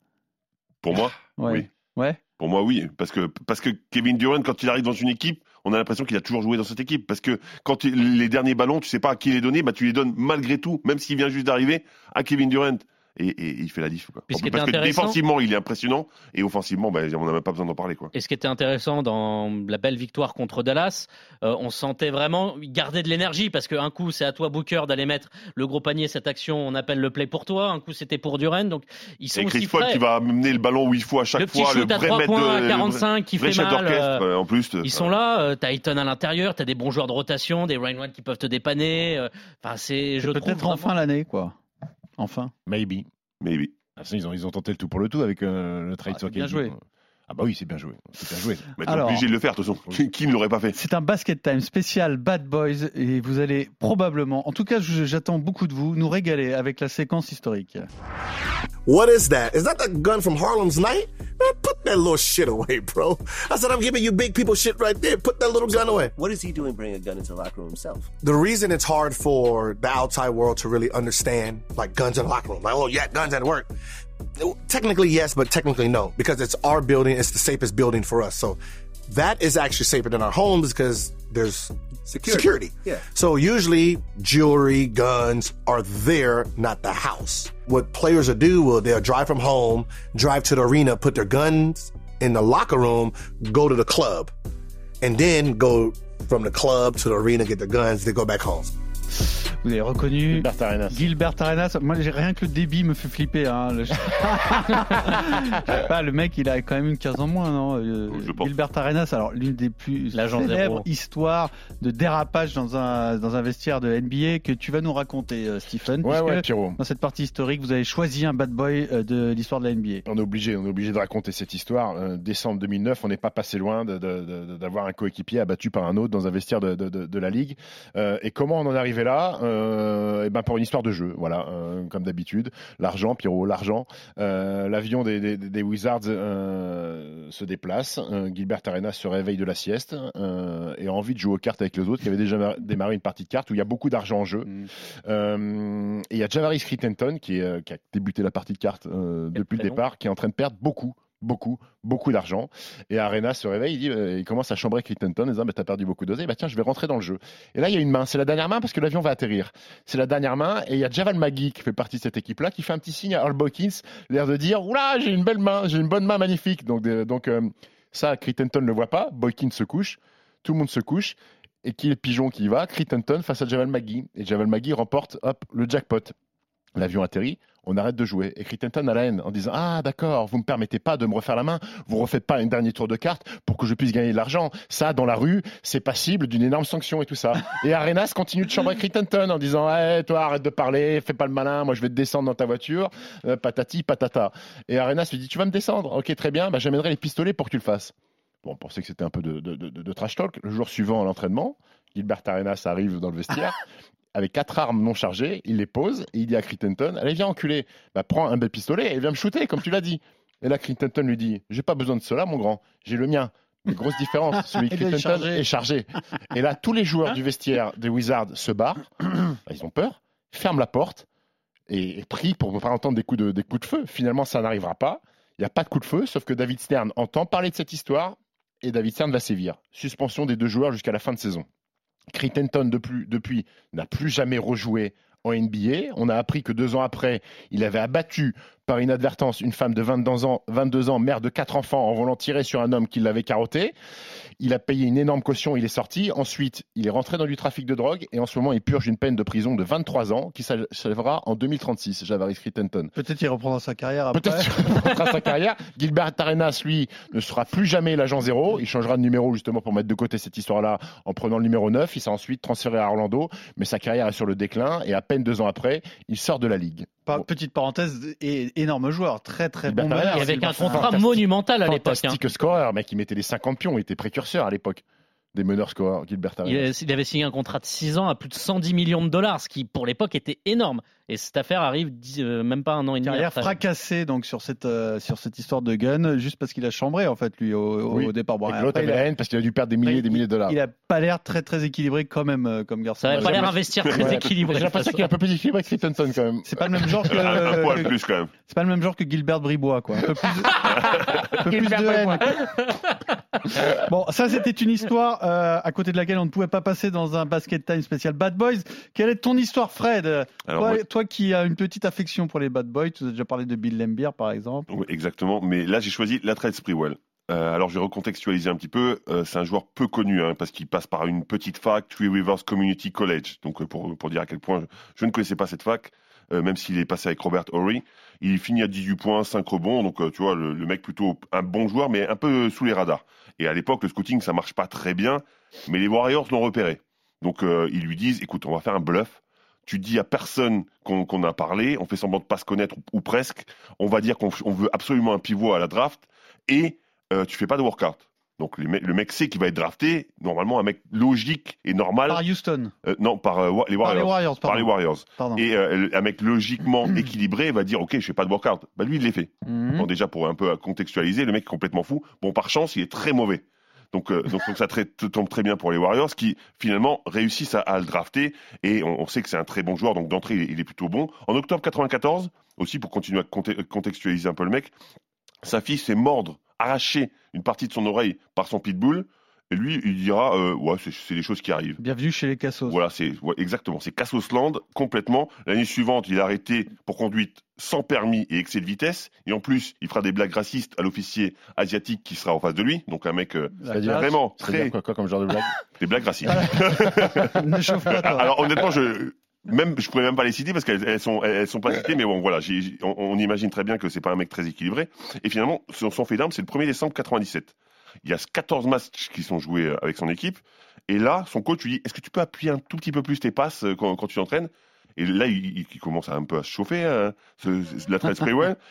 Pour moi, Ouais. Oui. Ouais. Pour moi, oui, parce que parce que Kevin Durant, quand il arrive dans une équipe, on a l'impression qu'il a toujours joué dans cette équipe. Parce que quand il- les derniers ballons, tu sais pas à qui les donner, bah tu les donnes malgré tout, même s'il vient juste d'arriver, à Kevin Durant. Et, et il fait la diff. Quoi. Puis Parce que défensivement, il est impressionnant, et offensivement, bah, on n'a même pas besoin d'en parler. Quoi. Et ce qui était intéressant dans la belle victoire contre Dallas, euh, on sentait vraiment garder de l'énergie parce qu'un coup c'est à toi Booker d'aller mettre le gros panier cette action, on appelle le play pour toi, un coup c'était pour Duran, donc ils sont Et Chris aussi Paul qui va mener le ballon où il faut à chaque le petit fois, le shoot à vrai 3 maître points de, à 45 qui le vrai fait mal. d'orchestre, euh, en plus. ils sont là, euh, t'as Ayton à l'intérieur, t'as des bons joueurs de rotation, des Rain One qui peuvent te dépanner. euh, Enfin, c'est, je trouve Peut-être enfin l'année, quoi. Enfin. Maybe. Oui. Ah, ils, ont, ils ont tenté le tout pour le tout avec euh, le trade Ah, bien joué. Ah bah oui, c'est bien joué. C'est bien joué. Mais t'es obligé de le faire, de toute façon. Qui, qui ne l'aurait pas fait C'est un basket time spécial Bad Boys et vous allez probablement, en tout cas j'attends beaucoup de vous, nous régaler avec la séquence historique. What is that? Is that the gun from Harlem's Night? Man, put that little shit away, bro. I said I'm giving you big people shit right there. Put that little gun away. What is he doing bringing a gun into the locker room himself? The reason it's hard for the outside world to really understand, like guns in the locker room, like, oh yeah, guns at work. Technically yes, but technically no, because it's our building. It's the safest building for us. So that is actually safer than our homes because there's security. Yeah. So usually jewelry, guns are there, not the house. What players will do will they'll drive from home, drive to the arena, put their guns in the locker room, go to the club, and then go from the club to the arena, get their guns, they go back home. Vous avez reconnu Gilbert Arenas. Gilbert Arenas. Moi, j'ai rien que le débit me fait flipper. Hein. Le... Pas, le mec, il a quand même une 15 ans moins, non Euh, pense. Gilbert Arenas, alors l'une des plus célèbres histoires de dérapage dans un dans un vestiaire de NBA que tu vas nous raconter, euh, Stephen. Ouais, ouais, Pierrot. Dans cette partie historique, vous avez choisi un bad boy euh, de l'histoire de la NBA. On est obligé, on est obligé de raconter cette histoire. Euh, décembre 2009, on n'est pas passé loin d'avoir un coéquipier abattu par un autre dans un vestiaire de, de- de- de la ligue. Euh, et comment on en est arrivé là? Euh, Eh ben pour une histoire de jeu, voilà, euh, comme d'habitude. L'argent, Pierrot, l'argent. Euh, L'avion des, des- des Wizards se déplace. Gilbert Arenas se réveille de la sieste et a envie de jouer aux cartes avec les autres, qui avaient déjà mar- démarré une partie de cartes où il y a beaucoup d'argent en jeu. Euh, et il y a Javaris Crittenton qui, a débuté la partie de cartes depuis le départ, qui est en train de perdre beaucoup, beaucoup, beaucoup d'argent. Et Arena se réveille, il, dit, euh, il commence à chambrer Crittenton en disant bah, T'as perdu beaucoup d'oseille, bah, tiens, je vais rentrer dans le jeu. Et là, il y a une main, c'est la dernière main parce que l'avion va atterrir. C'est la dernière main, et il y a Javal Magui qui fait partie de cette équipe-là, qui fait un petit signe à Earl Boykins, l'air de dire Oula, j'ai une belle main, j'ai une bonne main magnifique. Donc, donc euh, ça, Crittenton ne le voit pas, Boykins se couche, tout le monde se couche. Et qui est le pigeon qui y va? Crittenton face à Javal Magui. Et Javal Magui remporte hop, le jackpot. L'avion atterrit, on arrête de jouer. Et Crittenton a la haine en disant Ah, d'accord, vous me permettez pas de me refaire la main, vous refaites pas un dernier tour de carte pour que je puisse gagner de l'argent. Ça, dans la rue, c'est passible d'une énorme sanction et tout ça. Et Arenas continue de chambrer Crittenton en disant Eh, toi, arrête de parler, fais pas le malin, moi je vais te descendre dans ta voiture, Euh, patati, patata. Et Arenas lui dit Tu vas me descendre Ok, très bien, bah, j'amènerai les pistolets pour que tu le fasses. Bon, on pensait que c'était un peu de, de- de- de trash talk. Le jour suivant à l'entraînement, Gilbert Arenas arrive dans le vestiaire avec quatre armes non chargées, il les pose et il dit à Crittenton Allez, viens enculé, bah, prends un bel pistolet et viens me shooter, comme tu l'as dit. Et là, Crittenton lui dit J'ai pas besoin de cela, mon grand, j'ai le mien. Mais grosse différence, celui de Crittenton chargé. est chargé. Et là, tous les joueurs du vestiaire des Wizards se barrent, Bah, ils ont peur, ferment la porte. est, est pris pour ne pas entendre des coups, de, des coups de feu. Finalement, ça n'arrivera pas. Il n'y a pas de coup de feu, sauf que David Stern entend parler de cette histoire et David Stern va sévir. Suspension des deux joueurs jusqu'à la fin de saison. Crittenton, depuis, depuis n'a plus jamais rejoué en NBA. On a appris que deux ans après, il avait abattu par inadvertance une femme de 22 ans, 22 ans, mère de quatre enfants, en voulant tirer sur un homme qui l'avait carotté. Il a payé une énorme caution, il est sorti. Ensuite, il est rentré dans du trafic de drogue et en ce moment, il purge une peine de prison de 23 ans qui s'achèvera en 2036, Javaris Crittenton. Peut-être qu'il reprendra sa carrière après. Peut-être qu'il reprendra sa carrière. Gilbert Arenas, lui, ne sera plus jamais l'agent zéro. Il changera de numéro justement pour mettre de côté cette histoire-là en prenant le numéro 9. Il sera ensuite transféré à Orlando, mais sa carrière est sur le déclin et à peine deux ans après, il sort de la ligue. Petite parenthèse, et énorme joueur, très très bon meneur. avec un contrat monumental à l'époque. hein. Fantastique scoreur, mec, il mettait les 50 pions, il était précurseur à l'époque des meneurs scoreurs, Gilbert Arenas. il avait signé un contrat de 6 ans à plus de 110 millions de dollars, ce qui pour l'époque était énorme. Et cette affaire arrive dix- euh, même pas un an et demi Carrière après. fracassée donc sur cette euh, sur cette histoire de gun juste parce qu'il a chambré en fait lui au, Oui. au départ. Bon, Et l'autre avait il, a, la haine parce qu'il a dû perdre des milliers et des il- milliers de dollars. il a pas l'air très très équilibré quand même euh, comme garçon. Ça avait pas l'air investir très Ouais. équilibré. J'ai l'impression qu'il est un peu plus équilibré que Clinton quand même. C'est pas le même genre que, un poil plus quand même. c'est pas le même genre que Gilbert Bribois quoi. Un peu plus, un peu plus de haine. Bon, ça c'était une histoire euh, à côté de laquelle on ne pouvait pas passer dans un basket time spécial Bad Boys. Quelle est ton histoire, Fred? Alors, toi, moi- toi qui as une petite affection pour les Bad Boys, tu as déjà parlé de Bill Lambier par exemple. Oui, exactement. Mais là, j'ai choisi Latrell Sprewell. Euh, alors, je vais recontextualiser un petit peu. Euh, c'est un joueur peu connu hein, parce qu'il passe par une petite fac, Three Rivers Community College. Donc, euh, pour, pour dire à quel point je, ne connaissais pas cette fac, euh, même s'il est passé avec Robert Horry. Il finit à 18 points, 5 rebonds. Donc, tu vois, le, mec plutôt un bon joueur, mais un peu sous les radars. Et à l'époque, le scouting, ça marche pas très bien. Mais les Warriors l'ont repéré. Donc, ils lui disent, écoute, on va faire un bluff. Tu dis à personne qu'on a parlé, on fait semblant de pas se connaître ou, ou presque. On va dire qu'on veut absolument un pivot à la draft et euh, tu fais pas de workout. Donc les me- le mec sait qu'il va être drafté. Normalement, un mec logique et normal. Par Houston. euh, non, par euh, Par Warriors. les Warriors, Par les Warriors. Pardon. Et euh, un mec logiquement équilibré va dire ok, je fais pas de workout. Bah lui, il l'est fait. Mhm. Bon, déjà pour un peu contextualiser, le mec est complètement fou. Bon, par chance, il est très mauvais. Donc, euh, donc, ça tombe très bien pour les Warriors qui finalement réussissent à, le drafter et on, sait que c'est un très bon joueur donc d'entrée il, il est plutôt bon. En octobre 94 aussi pour continuer à conte- contextualiser un peu le mec, sa fille s'est mordre, arracher une partie de son oreille par son pitbull et lui il dira euh, ouais c'est- des choses qui arrivent. Bienvenue chez les Cassos. Voilà, c'est ouais, exactement, c'est Cassosland complètement. L'année suivante, il est arrêté pour conduite sans permis et excès de vitesse. Et en plus, il fera des blagues racistes à l'officier asiatique qui sera en face de lui. Donc un mec euh, vraiment très quoi, quoi comme genre de blague des blagues racistes. ne chauffe pas toi. Alors honnêtement, je même je pourrais même pas les citer parce qu'elles elles sont elles sont pas citées, mais bon voilà, on imagine très bien que c'est pas un mec très équilibré. Et finalement, son, son fait d'armes, c'est le 1er décembre 97. Il y a 14 matchs qui sont joués euh, avec son équipe. Et là, son coach lui dit Est-ce que tu peux appuyer un tout petit peu plus tes passes euh, quand, quand tu t'entraînes? Et là, il, commence un peu à se chauffer, hein, ce, ce- la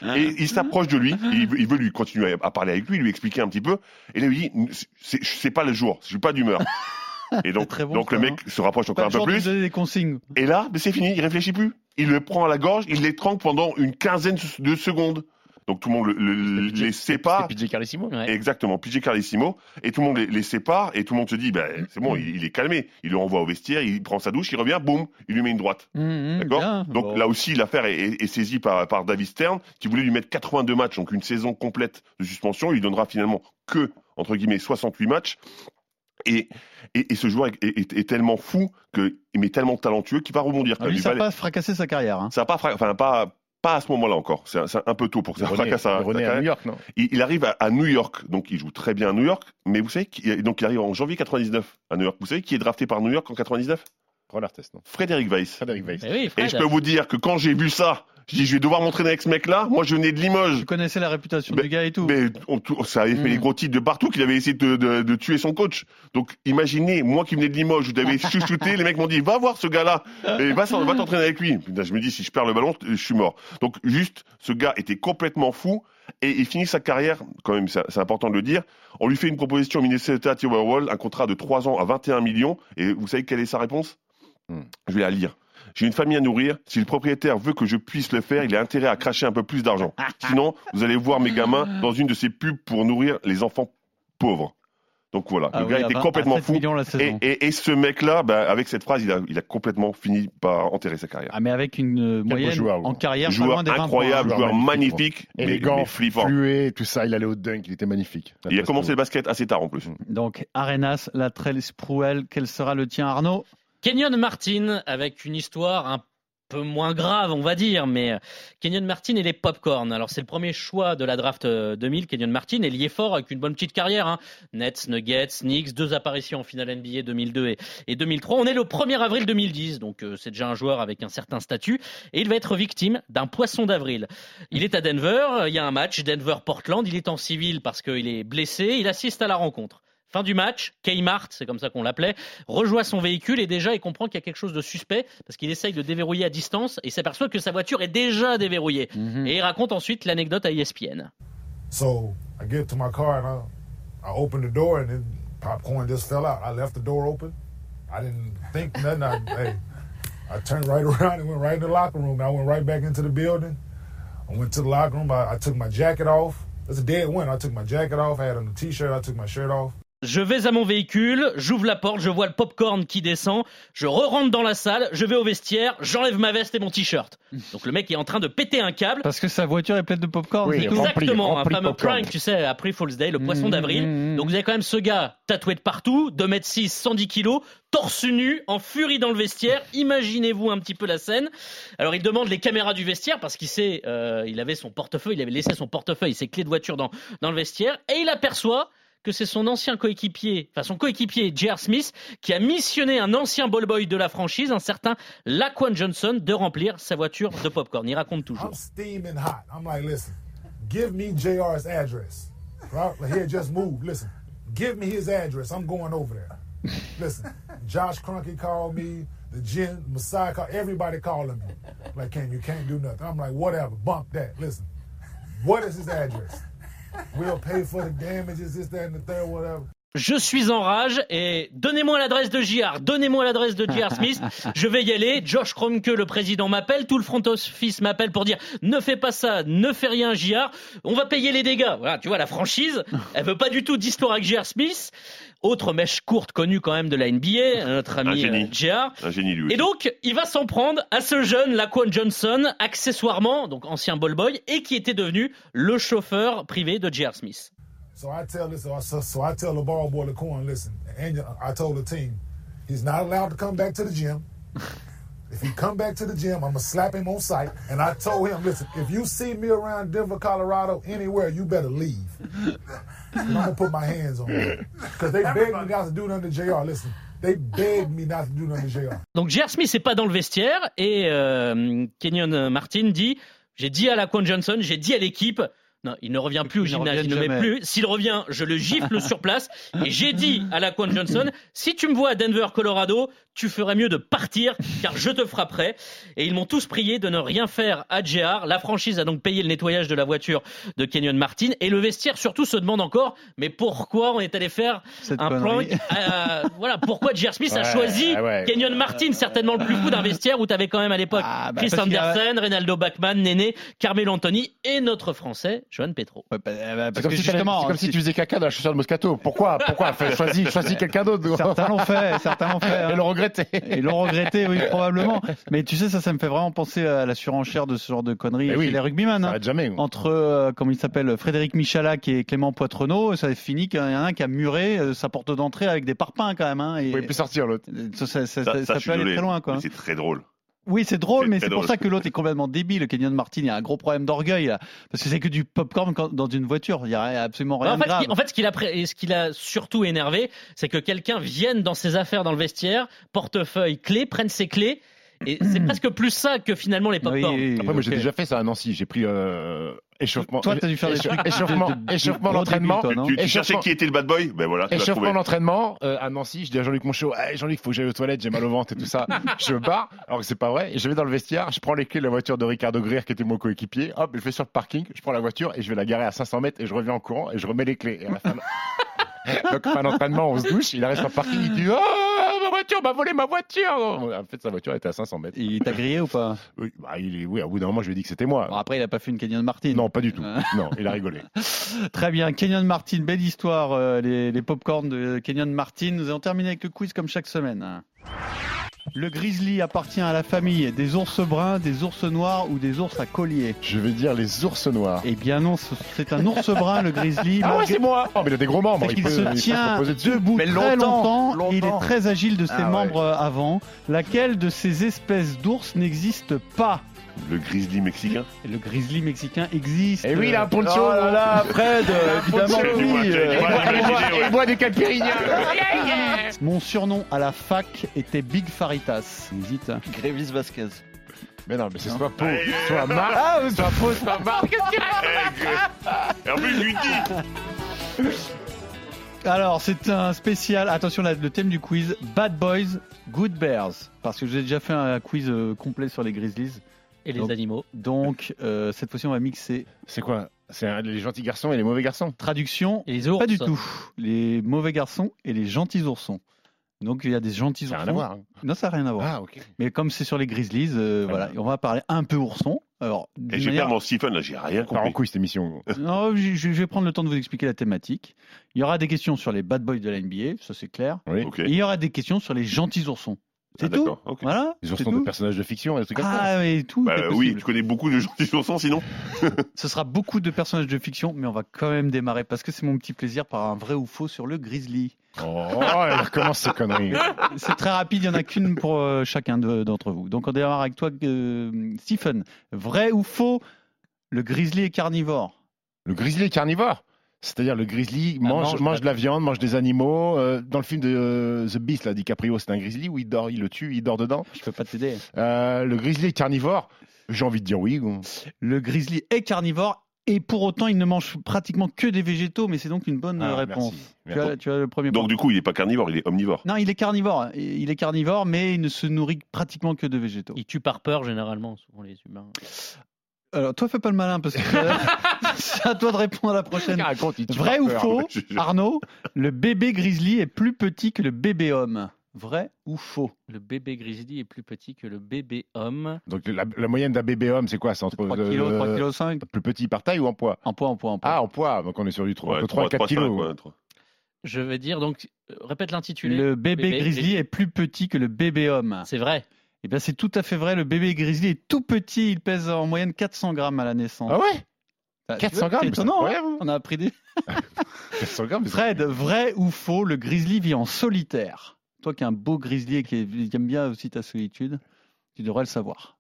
et il s'approche de lui. Il, veut- il veut lui continuer à, à parler avec lui, lui expliquer un petit peu. Et là, il lui dit C'est pas le jour, je suis pas d'humeur. Et donc, très bon, donc ça, le hein. mec se rapproche encore un peu de plus. des consignes. Et là, mais c'est fini, il réfléchit plus. Il le prend à la gorge, il l'étrangle pendant une quinzaine de secondes. Donc tout le monde le- le- PJ les sépare. PJ Ouais. Exactement, PJ Carlissimo. Et tout le monde les, les sépare et tout le monde se dit, ben, c'est bon, il, il est calmé. Il le renvoie au vestiaire, il prend sa douche, il revient, boum, il lui met une droite. Mhm, D'accord bien. Donc Bon. là aussi, l'affaire est, est- est saisie par, par David Stern, qui voulait lui mettre 82 matchs, donc une saison complète de suspension. Il lui donnera finalement que, entre guillemets, 68 matchs. Et, et, et ce joueur est, est- est tellement fou, que, mais tellement talentueux qu'il va rebondir. Ah, lui, Il ça n'a pas fracassé sa carrière. hein. ça n'a pas, enfin pas, pas à ce moment-là encore. C'est un, c'est un peu tôt pour que ça fracasse sa René à. New York, non? Il, il arrive à, à New York, donc il joue très bien à New York. Mais vous savez, qu'il- donc il arrive en janvier 99 à New York. Vous savez qui est drafté par New York en 99 Ron Artest, non Frédéric Weiss. Frédéric Weiss. Oui, Et je peux vous dire que quand j'ai vu ça, je dis je vais devoir m'entraîner avec ce mec-là. Moi, je venais de Limoges. Tu connaissais la réputation Mais- du gars et tout. Mais on- ça avait fait Mm. les gros titres de partout qu'il avait essayé de, de- de tuer son coach. Donc imaginez, moi qui venais de Limoges, je t'avais chouchouté, les mecs m'ont dit va voir ce gars-là et va, va t'entraîner avec lui. Putain, je me dis si je perds le ballon, je suis mort. Donc juste, ce gars était complètement fou et il finit sa carrière, quand même c'est c'est important de le dire, on lui fait une proposition au Minnesota Timberwolves, un contrat de 3 ans à 21 millions et vous savez quelle est sa réponse? Hmm. Je vais la lire. J'ai une famille à nourrir. Si le propriétaire veut que je puisse le faire, il a intérêt à cracher un peu plus d'argent. Sinon, vous allez voir mes gamins dans une de ces pubs pour nourrir les enfants pauvres. Donc voilà, Ah le oui, gars était 20 à complètement 7 fou. Et, saison. et, et ce mec-là, bah, avec cette phrase, il a, il a complètement fini par enterrer sa carrière. Ah, mais avec une euh, moyenne joueur, en carrière pas Joueur loin des 20 incroyable, points. joueur magnifique, magnifique, mais, Élégant, mais flippant. fluet, tout ça, il allait au dunk, il était magnifique. Il a commencé le basket assez tard en plus. Donc, Arenas, la Trell Sprouel, quel sera le tien, Arnaud? Kenyon Martin avec une histoire un peu moins grave, on va dire, mais euh, Kenyon Martin et les Popcorn. Alors, c'est le premier choix de la draft euh, 2000, Kenyon Martin, et lié fort avec une bonne petite carrière. Hein. Nets, Nuggets, Knicks, deux apparitions en finale NBA 2002 et, et 2003. On est le 1er avril 2010, donc euh, c'est déjà un joueur avec un certain statut, et il va être victime d'un poisson d'avril. Il est à Denver, euh, il y a un match, Denver-Portland, il est en civil parce qu'il est blessé, il assiste à la rencontre. Fin du match, Kmart, c'est comme ça qu'on l'appelait, rejoint son véhicule et déjà il comprend qu'il y a quelque chose de suspect parce qu'il essaye de déverrouiller à distance et s'aperçoit que sa voiture est déjà déverrouillée. Et il raconte ensuite l'anecdote à ESPN. So I get to my car and I, I open the door and then popcorn just fell out. I left the door open. I didn't think nothing. I, hey, I turned right around and went right in the locker room. I went right back into the building. I went to the locker room. I, I took my jacket off. It's a dead winter. I took my jacket off. I had on a t-shirt. I took my shirt off. Je vais à mon véhicule, j'ouvre la porte, je vois le popcorn qui descend, je re-rentre dans la salle, je vais au vestiaire, j'enlève ma veste et mon t-shirt. Donc le mec est en train de péter un câble. Parce que sa voiture est pleine de popcorn. Oui, rempli, Exactement, rempli un de fameux popcorn. prank, tu sais, après Fool's Day, le poisson Mmh, d'avril. mmh, mmh. Donc vous avez quand même ce gars tatoué de partout, 2m6, 110 kilos, torse nu, en furie dans le vestiaire. Imaginez-vous un petit peu la scène. Alors il demande les caméras du vestiaire parce qu'il sait, euh, il avait son portefeuille, il avait laissé son portefeuille, ses clés de voiture dans, dans le vestiaire, et il aperçoit que c'est son ancien coéquipier, enfin son coéquipier J.R. Smith, qui a missionné un ancien ball boy de la franchise, un certain Laquan Johnson, de remplir sa voiture de popcorn. Il raconte toujours. I'm steaming hot. I'm like, listen, give me JR's address. Right? Like, he just moved. Listen, give me his address. I'm going over there. Listen, Josh Crunky called me. The gym, Messiah called. Everybody calling me. Like, can you can't do nothing. I'm like, whatever. Bump that. Listen, what is his address? We'll pay for the damages, this, that, and the third, whatever. Je suis en rage et donnez-moi l'adresse de JR, donnez-moi l'adresse de JR Smith, je vais y aller. Josh Kromke, le président, m'appelle, tout le front office m'appelle pour dire ne fais pas ça, ne fais rien JR, on va payer les dégâts. Voilà, tu vois, la franchise, elle veut pas du tout d'histoire avec JR Smith. Autre mèche courte connue quand même de la NBA, notre Un ami euh, JR. Un génie lui aussi. Et donc, il va s'en prendre à ce jeune Laquan Johnson, accessoirement, donc ancien ball boy, et qui était devenu le chauffeur privé de J.R. Smith. So I tell this, so so, I tell the ball boy, Laquan, listen, and I told the team, he's not allowed to come back to the gym. If he come back to the gym, I'm gonna slap him on sight. And I told him, listen, if you see me around Denver, Colorado, anywhere, you better leave. I'm gonna put my hands on him because they begged me not to do nothing to Jr. Listen, they begged me not to do nothing to Jr. Donc J.R. Smith n'est pas dans le vestiaire et euh, Kenyon Martin dit j'ai dit à Laquan Johnson, j'ai dit à l'équipe non, il ne revient plus au gymnase, il ne met plus. S'il revient, je le gifle sur place. Et j'ai dit à Laquan Johnson, si tu me vois à Denver, Colorado, tu ferais mieux de partir, car je te frapperai. Et ils m'ont tous prié de ne rien faire à JR. La franchise a donc payé le nettoyage de la voiture de Kenyon Martin. Et le vestiaire surtout se demande encore, mais pourquoi on est allé faire Cette un connerie. prank euh, Voilà, pourquoi J.R. Smith a choisi ouais. Kenyon Martin, certainement le plus fou d'un vestiaire où tu avais quand même à l'époque Ah, bah, Chris qu'il a- Anderson, Reynaldo Bachmann, Néné, Carmelo Anthony et notre français, Johan Petro. Ouais, bah, bah, C'est parce comme, que si, t'allais- justement, c'est comme si c'est- tu faisais caca dans la chaussure de Moscato. Pourquoi Pourquoi Choisis, choisis quelqu'un d'autre. certains l'ont fait, certains l'ont fait. hein. Et le regretter. Et l'ont regretté, oui, probablement. Mais tu sais, ça, ça me fait vraiment penser à la surenchère de ce genre de conneries oui, chez les rugbyman. Hein. jamais. Entre, euh, comment il s'appelle, Frédéric Michalak et Clément Poitrenaud, ça finit qu'il y en a un qui a muré euh, sa porte d'entrée avec des parpaings quand même. Hein, et Vous pouvez plus sortir l'autre. ça, ça- ça- Ça, ça ça, je peut aller très loin, quoi. C'est très drôle. Oui, c'est drôle, mais c'est pour ça que l'autre est complètement débile. Kenyon Martin, il a un gros problème d'orgueil, là, parce que c'est que du popcorn dans une voiture. Il n'y a absolument rien en, de fait, ce grave. qui, en fait, ce qu'il a, ce surtout énervé, c'est que quelqu'un vienne dans ses affaires dans le vestiaire, portefeuille, clé, prenne ses clés. Et c'est presque plus ça que finalement les Oui, popcorn. oui, Après, moi, j'ai déjà fait ça à Nancy. J'ai pris euh, échauffement. Toi, t'as dû faire des trucs échauffement, de- de- de échauffement l'entraînement. Tu, tu cherchais qui était le bad boy? Ben voilà, tu l'as Échauffement l'entraînement euh, à Nancy, je dis à Jean-Luc Monchot, hey, Jean-Luc, faut que j'aille aux toilettes, j'ai mal au ventre et tout ça. je me barre, alors que c'est pas vrai. Et je vais dans le vestiaire, je prends les clés de la voiture de Ricardo Greer, qui était mon coéquipier. Hop, je vais sur le parking, je prends la voiture et je vais la garer à 500 mètres et je reviens en courant et je remets les clés. Et à la fin, Donc, fin d'entraînement, on se douche, il reste en parking, il dit Oh, ma voiture m'a volé ma voiture En fait, sa voiture était à 500 mètres. Il t'a grillé ou pas? Oui, bah, il est, oui, au bout d'un moment, je lui ai dit que c'était moi. Bon, Après, il a pas fait une Kenyon Martin. Non, pas du tout. Euh. Non, il a rigolé. Très bien, Kenyon Martin, belle histoire, euh, les, les popcorns de Kenyon Martin. Nous allons terminer avec le quiz comme chaque semaine. Le grizzly appartient à la famille des ours bruns, des ours noirs ou des ours à collier. Je vais dire les ours noirs. Eh bien non, ce- c'est un ours brun, le grizzly. Ah ouais, c'est moi Oh, mais il a des gros membres. Il peut- se il peut tient debout Mais très longtemps, longtemps, et il est très agile de ses Ah membres euh, avant. Laquelle de ces espèces d'ours n'existe pas? Le grizzly mexicain. Le grizzly mexicain existe. Et oui, il a un poncho. Oh là là, Fred, euh, évidemment oui. euh. Il boit des caipirinhas. Mon surnom à la fac était Big Faritas. Hésite. hein. Grévis Vasquez. Mais non, mais c'est soit Pau, Allez, soit Marc, Ah, soit Pau, soit Marc. Eh, que- Et en plus, je lui dis Alors, c'est un spécial. Attention, là, le thème du quiz Bad Boys, Good Bears. Parce que j'ai déjà fait un quiz euh, complet sur les Grizzlies. Et les Donc- animaux. Donc, euh, cette fois-ci, on va mixer C'est quoi? C'est les gentils garçons et les mauvais garçons. traduction. Et les ours. Pas du tout. Les mauvais garçons et les gentils oursons. Donc, il y a des gentils Ça n'a oursons. rien à voir. hein. Non, ça n'a rien à voir. Ah, ok. Mais comme c'est sur les Grizzlies, euh, voilà, bien. on va parler un peu ourson. Alors, Et j'ai manière- perdu mon Stephen, là, j'ai rien Part en compris. couille cette émission. Non, je, vais prendre le temps de vous expliquer la thématique. Il y aura des questions sur les bad boys de la NBA, ça c'est clair. Oui. Et il y aura des questions sur les gentils oursons. C'est Ah, tout. d'accord, ok. Voilà. Les oursons de personnages de fiction des trucs comme ça. Ah, mais tout. Bah, oui, tu connais beaucoup de gentils oursons sinon Ce sera beaucoup de personnages de fiction, mais on va quand même démarrer parce que c'est mon petit plaisir par un vrai ou faux sur le grizzly. Oh, il recommence ces conneries. C'est très rapide, il n'y en a qu'une pour euh, chacun de- d'entre vous. Donc on démarre avec toi, euh, Stephen. Vrai ou faux Le grizzly est carnivore? Le grizzly est carnivore? C'est-à-dire le grizzly Ah, mange, mange mange de la viande, mange des animaux. Euh, dans le film de euh, The Beast, là, DiCaprio, c'est un grizzly où il dort, il le tue, il dort dedans? Je peux pas t'aider. Euh, le grizzly est carnivore. J'ai envie de dire oui. ou- Le grizzly est carnivore et pour autant il ne mange pratiquement que des végétaux, mais c'est donc une bonne Ah, réponse. merci. Tu as, tu as le premier point. Donc, du coup, il n'est pas carnivore, il est omnivore. Non, il est carnivore. Il est carnivore, mais il ne se nourrit pratiquement que de végétaux. Ils tuent par peur généralement, souvent les humains. Alors, toi, fais pas le malin parce que c'est à toi de répondre à la prochaine. Raconte, Vrai ou peur. faux, Je- Arnaud Le bébé grizzly est plus petit que le bébé homme? Vrai ou faux? Le bébé grizzly est plus petit que le bébé homme. Donc la, la moyenne d'un bébé homme, c'est quoi? C'est entre 3 euh, kg, 3 kg 5 plus petit par taille ou en poids? En poids, en poids, en poids. Ah, en poids. Donc on est sur du 3, Ouais, entre 3 et 4 3, kilos. 5, ouais, trois. Je vais dire donc, euh, répète l'intitulé. le bébé, grizzly est plus petit que le bébé homme. C'est vrai. Eh bien, c'est tout à fait vrai. Le bébé grizzly est tout petit. Il pèse en moyenne 400 grammes à la naissance. Ah ouais Ah, tu 400 vois, grammes, C'est étonnant. hein incroyable. On a appris des. 400 grammes. Fred, vrai ou faux Le grizzly vit en solitaire. Toi qui es un beau grizzly et qui aime bien aussi ta solitude, tu devrais le savoir.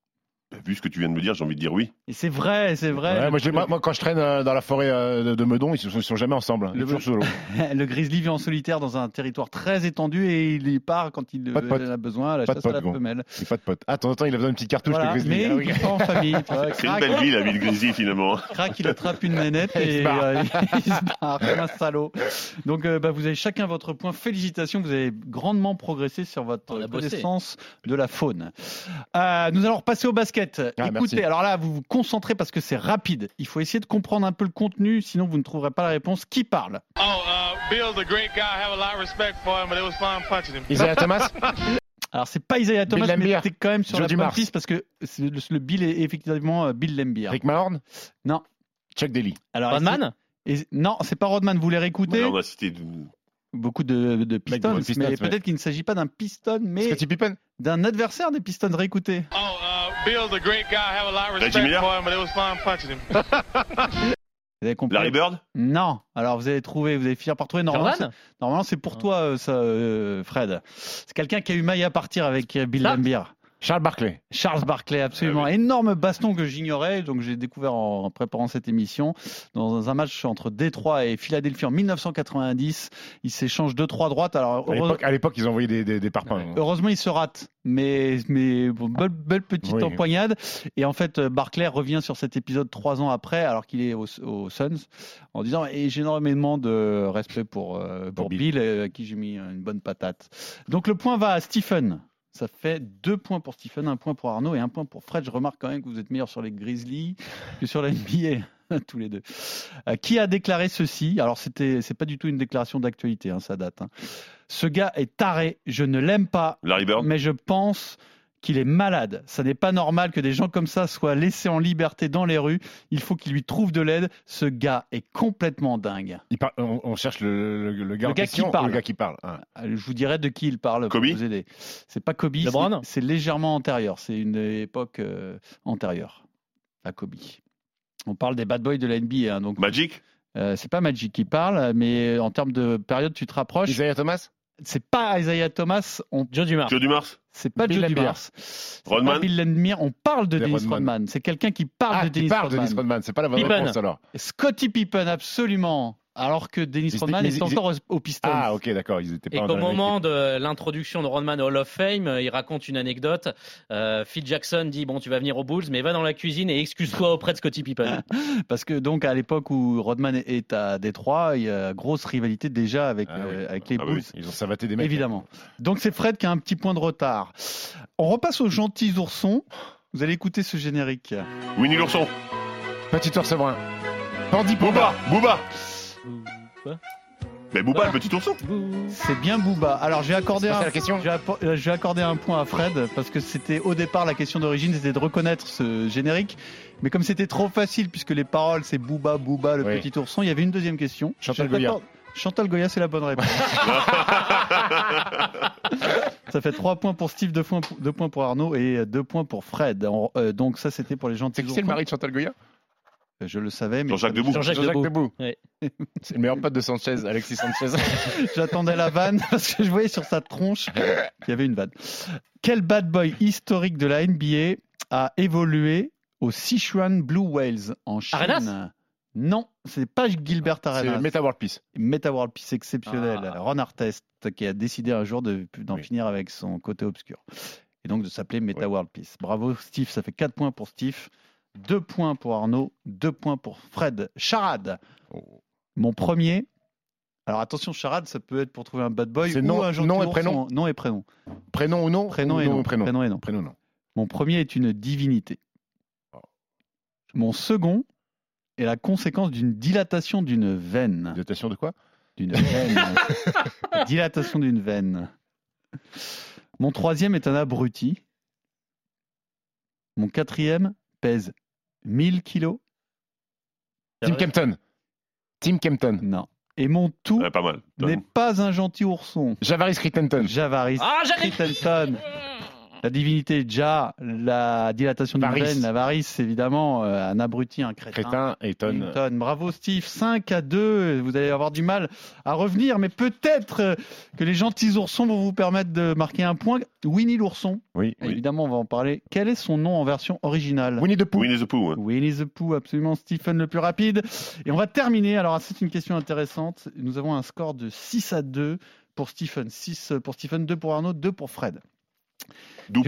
Vu ce que tu viens de me dire, j'ai envie de dire oui. Et c'est vrai, c'est vrai. Ouais, moi, j'ai- moi, moi, quand je traîne euh, dans la forêt euh, de, de Meudon, ils sont, ils sont jamais ensemble. hein. Ils Le- sont toujours solo. le grizzly vit en solitaire dans un territoire très étendu et il y part quand il Pas de potes. en a besoin à la Pas de chasse à potes, la bon. femelle. Il pas de potes. Ah, de temps en temps, il a besoin d'une petite cartouche, Voilà, le grizzly. mais Ah oui. il en famille. C'est une belle vie, la vie de grizzly, finalement. Crac, il attrape une manette Il se et barre. euh, il se barre comme un salaud. Donc, euh, bah, vous avez chacun votre point. Félicitations, vous avez grandement progressé sur votre connaissance de la faune. Euh, nous allons repasser au basket. Ah, Écoutez, merci. alors là, vous vous concentrez parce que c'est rapide. Il faut essayer de comprendre un peu le contenu, sinon vous ne trouverez pas la réponse. Qui parle? Oh, uh, Bill's a great guy. I have a lot of respect for him, but it was fun punching him. Isaiah Thomas? Alors, c'est pas Isaiah Thomas, Bill mais t'es quand même sur Jody la bonne Mars. piste parce que le, le Bill est effectivement euh, Bill Lembier. Rick Mahorn Non. Chuck Daly. Alors, Rodman? et- non, c'est pas Rodman. Vous les réécoutez on a cité. de- Beaucoup de, de Pistons, mais ouais. peut-être qu'il ne s'agit pas d'un Piston, mais d'un adversaire des Pistons. Réécoutez. Oh, uh, Bill's a great guy. I have a lot of respect Miller? for him, but it was fun punching him. Vous avez compris? Larry Bird? Non. Alors vous allez trouver, vous allez finir par trouver. Normalement, c'est- normalement, c'est pour toi, euh, ça, euh, Fred. C'est quelqu'un qui a eu maille à partir avec euh, Bill Lambier. Charles Barkley. Charles Barkley, absolument. Ah Énorme baston que j'ignorais, donc j'ai découvert en préparant cette émission. Dans un match entre Détroit et Philadelphie en 1990, ils s'échangent 2-3 droites. Alors, À l'époque- À l'époque, ils envoyaient des, des, des parpaings. Heureusement, il se rate, mais, mais bon, belle, belle petite Oui. empoignade. Et en fait, Barclay revient sur cet épisode trois ans après, alors qu'il est aux, aux Suns, en disant Et j'ai énormément de respect pour, euh, pour Pour Bill, Bill. euh, à qui j'ai mis une bonne patate. Donc le point va à Stephen. Ça fait deux points pour Stephen, un point pour Arnaud et un point pour Fred. Je remarque quand même que vous êtes meilleur sur les Grizzlies que sur la NBA. tous les deux. Euh, qui a déclaré ceci? Alors c'était, c'est pas du tout une déclaration d'actualité, hein, ça date. hein. Ce gars est taré, je ne l'aime pas, Larry Bird mais je pense qu'il est malade. Ça n'est pas normal que des gens comme ça soient laissés en liberté dans les rues. Il faut qu'il lui trouve de l'aide. Ce gars est complètement dingue. Il par- on, on cherche le, le- le gars Le en gars question qui parle. Le gars qui parle. Ah. Euh, Je vous dirai de qui il parle Kobe pour vous aider. C'est pas Kobe, LeBron c'est- c'est légèrement antérieur. C'est une époque euh, antérieure à Kobe. On parle des bad boys de la NBA. hein, donc Magic euh, c'est pas Magic qui parle, mais en termes de période, tu te rapproches. Isaiah Thomas? C'est pas Isaiah Thomas. On... Joe Dumars. Joe Dumars C'est pas Bill Joe. Dumars. C'est pas Rodman Bill Laimbeer. On parle de De Dennis Rodman. Rodman. C'est quelqu'un qui parle Ah, de Dennis parle de Rodman. Dennis Rodman. C'est pas la bonne Pippen. réponse alors. Scottie Pippen, absolument. Alors que Dennis Rodman est encore au, au Pistons. Ah, ok, d'accord. Ils étaient pas Et qu'au moment équipe. de l'introduction de Rodman au Hall of Fame, euh, il raconte une anecdote. Euh, Phil Jackson dit Bon, tu vas venir aux Bulls, mais va dans la cuisine et excuse-toi auprès de Scottie Pippen. Parce que donc à l'époque où Rodman est à Détroit, il y a grosse rivalité déjà avec, Ah oui. euh, avec les Ah oui. Bulls. Ils ont savaté des mecs. Évidemment. Donc c'est Fred qui a un petit point de retard. On repasse aux gentils oursons. Vous allez écouter ce générique. Winnie l'ourson Petit ours brun. Bandit Booba Panda. Booba Quoi Mais Booba, le petit ourson C'est bien Booba. Alors j'ai accordé, un, la question j'ai euh, j'ai accordé un point à Fred parce que c'était au départ la question d'origine, c'était de reconnaître ce générique. Mais comme c'était trop facile puisque les paroles c'est Booba, Booba, le Oui. petit ourson, il y avait une deuxième question. Chantal Goya. Chantal Goya, c'est la bonne réponse. ça fait 3 points pour Steve, 2 points pour, deux points pour Arnaud et 2 points pour Fred. On- euh, donc ça c'était pour les gentils C'est qui c'est le mari de Chantal Goya? Je le savais, mais Jean-Jacques Debout Jean-Jacques Jean-Jacques Debout. Debout. Ouais. C'est le meilleur pote de Sanchez, Alexis Sanchez. J'attendais la vanne parce que je voyais sur sa tronche qu'il y avait une vanne. Quel bad boy historique de la NBA a évolué au Sichuan Blue Whales en Chine? Arenas? Non, c'est pas Gilbert C'est Arenas. Meta World Peace. Meta World Peace exceptionnel. Ah. Ron Artest qui a décidé un jour de- d'en Oui. finir avec son côté obscur. Et donc de s'appeler Meta Ouais. World Peace. Bravo Steve, ça fait 4 points pour Steve, 2 points pour Arnaud, 2 points pour Fred. Charade. Oh. Mon premier. Alors attention, charade, ça peut être pour trouver un bad boy ou nom- un gentil nom et prénom Nom et prénom. Prénom ou non Prénom Ou et nom. Prénom. Prénom et nom. Prénom, non. Mon premier est une divinité. Oh. Mon second est la conséquence d'une dilatation d'une veine. Dilatation de quoi? D'une veine. dilatation d'une veine. Mon troisième est un abruti. Mon quatrième pèse 1000 kilos. Tim Kempton. Tim Kempton. Non. Et mon tout Ouais, Pas mal. n'est pas un gentil ourson. Javaris Crittenton. Javaris Ah, Crittenton. La divinité Ja, la dilatation d'une veine, la varice, évidemment, euh, un abruti, un crétin. Crétin et Ton. Clinton. Bravo Steve, 5 à 2. Vous allez avoir du mal à revenir, mais peut-être euh, que les gentils oursons vont vous permettre de marquer un point. Winnie l'ourson, Oui. évidemment, on va en parler. Quel est son nom en version originale? Winnie the Pooh. Winnie the Pooh. hein. Winnie the Pooh, absolument Stephen le plus rapide. Et on va terminer. Alors, c'est une question intéressante. Nous avons un score de 6 à 2 pour Stephen. 6 pour Stephen, 2 pour Arnaud, 2 pour Fred. D'où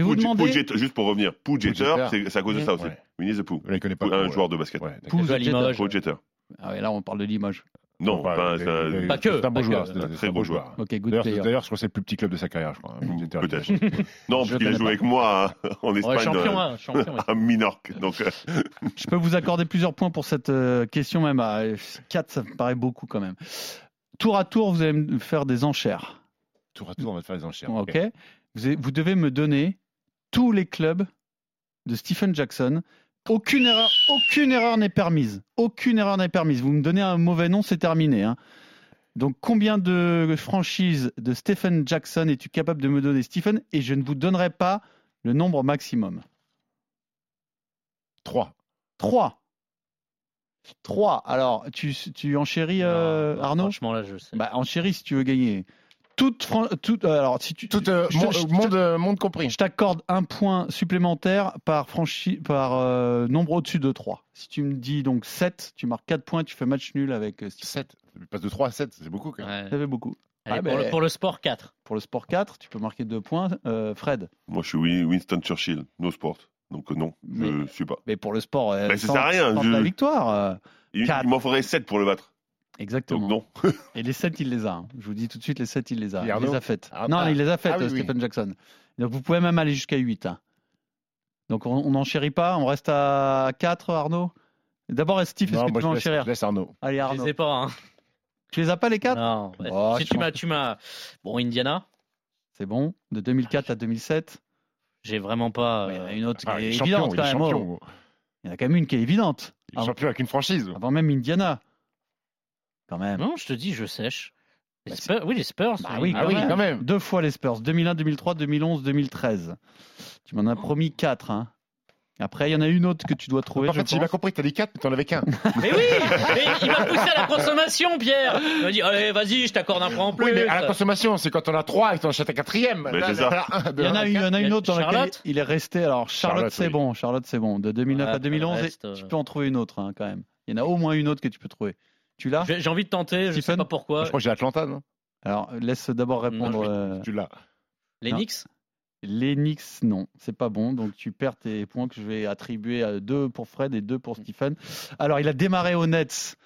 juste pour revenir, Pooh Jeter, Jeter. c'est c'est à cause de ça aussi. Winnie the Pooh. Je ne connais pas. Un joueur de basket. Ouais, d'accord. Pooh Joue à the Jeter. Limoges. Pooh Jeter. Ah ouais, là, on parle de Limoges. Non, Pas que, C'est un que. joueur. C'est c'est un très bon bon joueur. D'ailleurs, je crois que c'est le plus petit club de sa carrière, je crois. hein. Peut-être. non, parce qu'il a joué avec moi à- en Espagne. champion, euh, hein, champion. à Minorque. Donc, euh, Je peux vous accorder plusieurs points pour cette euh, question, même à 4, ça me paraît beaucoup quand même. Tour à tour, vous allez me faire des enchères. Tour à tour, on va te faire les enchères. Ok vous, devez me donner tous les clubs de Stephen Jackson. Aucune erreur, aucune erreur n'est permise. Aucune erreur n'est permise. Vous me donnez un mauvais nom, c'est terminé. hein. Donc, combien de franchises de Stephen Jackson es-tu capable de me donner, Stephen? Et je ne vous donnerai pas le nombre maximum. 3. 3. 3. Alors, tu, tu enchéris, euh, Non, non, Arnaud? Franchement, là, je sais. bah, Enchéris si tu veux gagner. Toute, euh, alors, si tu, Tout euh, je- je- monde, euh, monde compris. je t'accorde un point supplémentaire par, franchi, par euh, nombre au-dessus de 3. Si tu me dis donc 7, tu marques 4 points, tu fais match nul avec euh, Steve. 7. Il passe de 3 à 7, c'est beaucoup quand même. Ouais. Ça fait beaucoup. Allez, Ah, pour, ben- le, pour le sport 4. Pour le sport 4, tu peux marquer 2 points. Euh, Fred, moi, je suis Win- Winston Churchill, no sport. Donc, euh, non, je Mais- ne suis pas. mais pour le sport, euh, Mais ça sert à rien, je- la victoire. euh, Il, il m'en faudrait 7 pour le battre. Exactement. Donc, non. Et les 7, il les a. hein. Je vous dis tout de suite, les 7, il les a. Il les a faites. Ah, non, ah. il les a faites, Ah oui, oui. Stephen Jackson. Donc vous pouvez même aller jusqu'à 8. hein. Donc on n'enchérit pas, on reste à 4, Arnaud D'abord, Steve, est-ce que moi, tu veux je laisse, enchérir je laisse Arnaud. Allez, Je Arnaud. les ai pas. Hein. Tu les as pas les quatre Non. Oh, si je tu m'as, tu m'as. Bon, Indiana, C'est bon. De 2004 à 2007. j'ai vraiment pas. Il y en a une autre Ah, qui il est évidente quand même. Il y en a quand même une qui est évidente. Il est Avant, champion avec une franchise. avant même Indiana. Quand même. Non, je te dis, je sèche. Les Bah, Spurs, oui, les Spurs. Bah oui, Ah quand, oui, même. quand même. Deux fois les Spurs. 2001, 2003, 2011, 2013. Tu m'en as promis quatre. Hein. Après, il y en a une autre que tu dois trouver. en fait, j'ai bien pense. compris que t'as dit 4, mais t'en avais qu'un. Mais oui mais Il m'a poussé à la consommation, Pierre Il m'a dit, allez, vas-y, je t'accorde un point en plus. Oui, mais à la consommation, c'est quand on a 3 et que t'en achètes un quatrième. Il y en a un, une, il y en a Il y une a autre dans laquelle il est resté. Alors, Charlotte, Charlotte, c'est oui. bon. Charlotte, c'est bon. De 2009 à Après, 2011, le et reste, euh, tu peux en trouver une autre hein, quand même. Il y en a au moins une autre que tu peux trouver. Tu l'as J'ai envie de tenter, je sais Stephen pas pourquoi. Je crois que j'ai Atlanta, non? Alors, laisse d'abord répondre. Non, je- euh, Tu l'as. Les Non. Knicks? Les Knicks, non, c'est pas bon. Donc tu perds tes points que je vais attribuer à deux pour Fred et deux pour Stephen. Alors il a démarré aux Nets.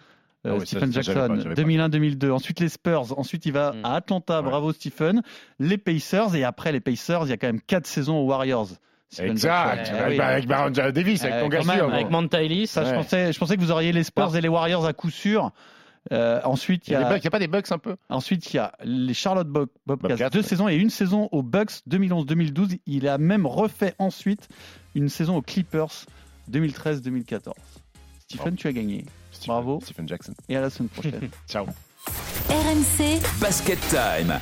euh, Ah oui, Stephen ça, Jackson, pas, j'avais pas. 2001-2002. Ensuite les Spurs. Ensuite il va Mm. à Atlanta. Ouais. Bravo Stephen. Les Pacers et après les Pacers, il y a quand même quatre saisons aux Warriors. Exact. Eh Eh oui. bah, avec Baron Davis, avec Eh, ton même, avec Avec Monta Ellis. Ça, je pensais, je pensais que vous auriez les Spurs et les Warriors à coup sûr. Euh, ensuite, Il il y y a, a, des bugs, il y a pas des bugs un peu? Ensuite, il y a les Charlotte Bob- Bobcats, Bobcats, deux ouais. saisons et une saison aux Bucks 2011-2012. Il a même refait ensuite une saison aux Clippers 2013-2014. Stephen, tu as gagné. Stephen- Bravo. Stephen Jackson. Et à la semaine prochaine. Ciao. RMC Basket Time.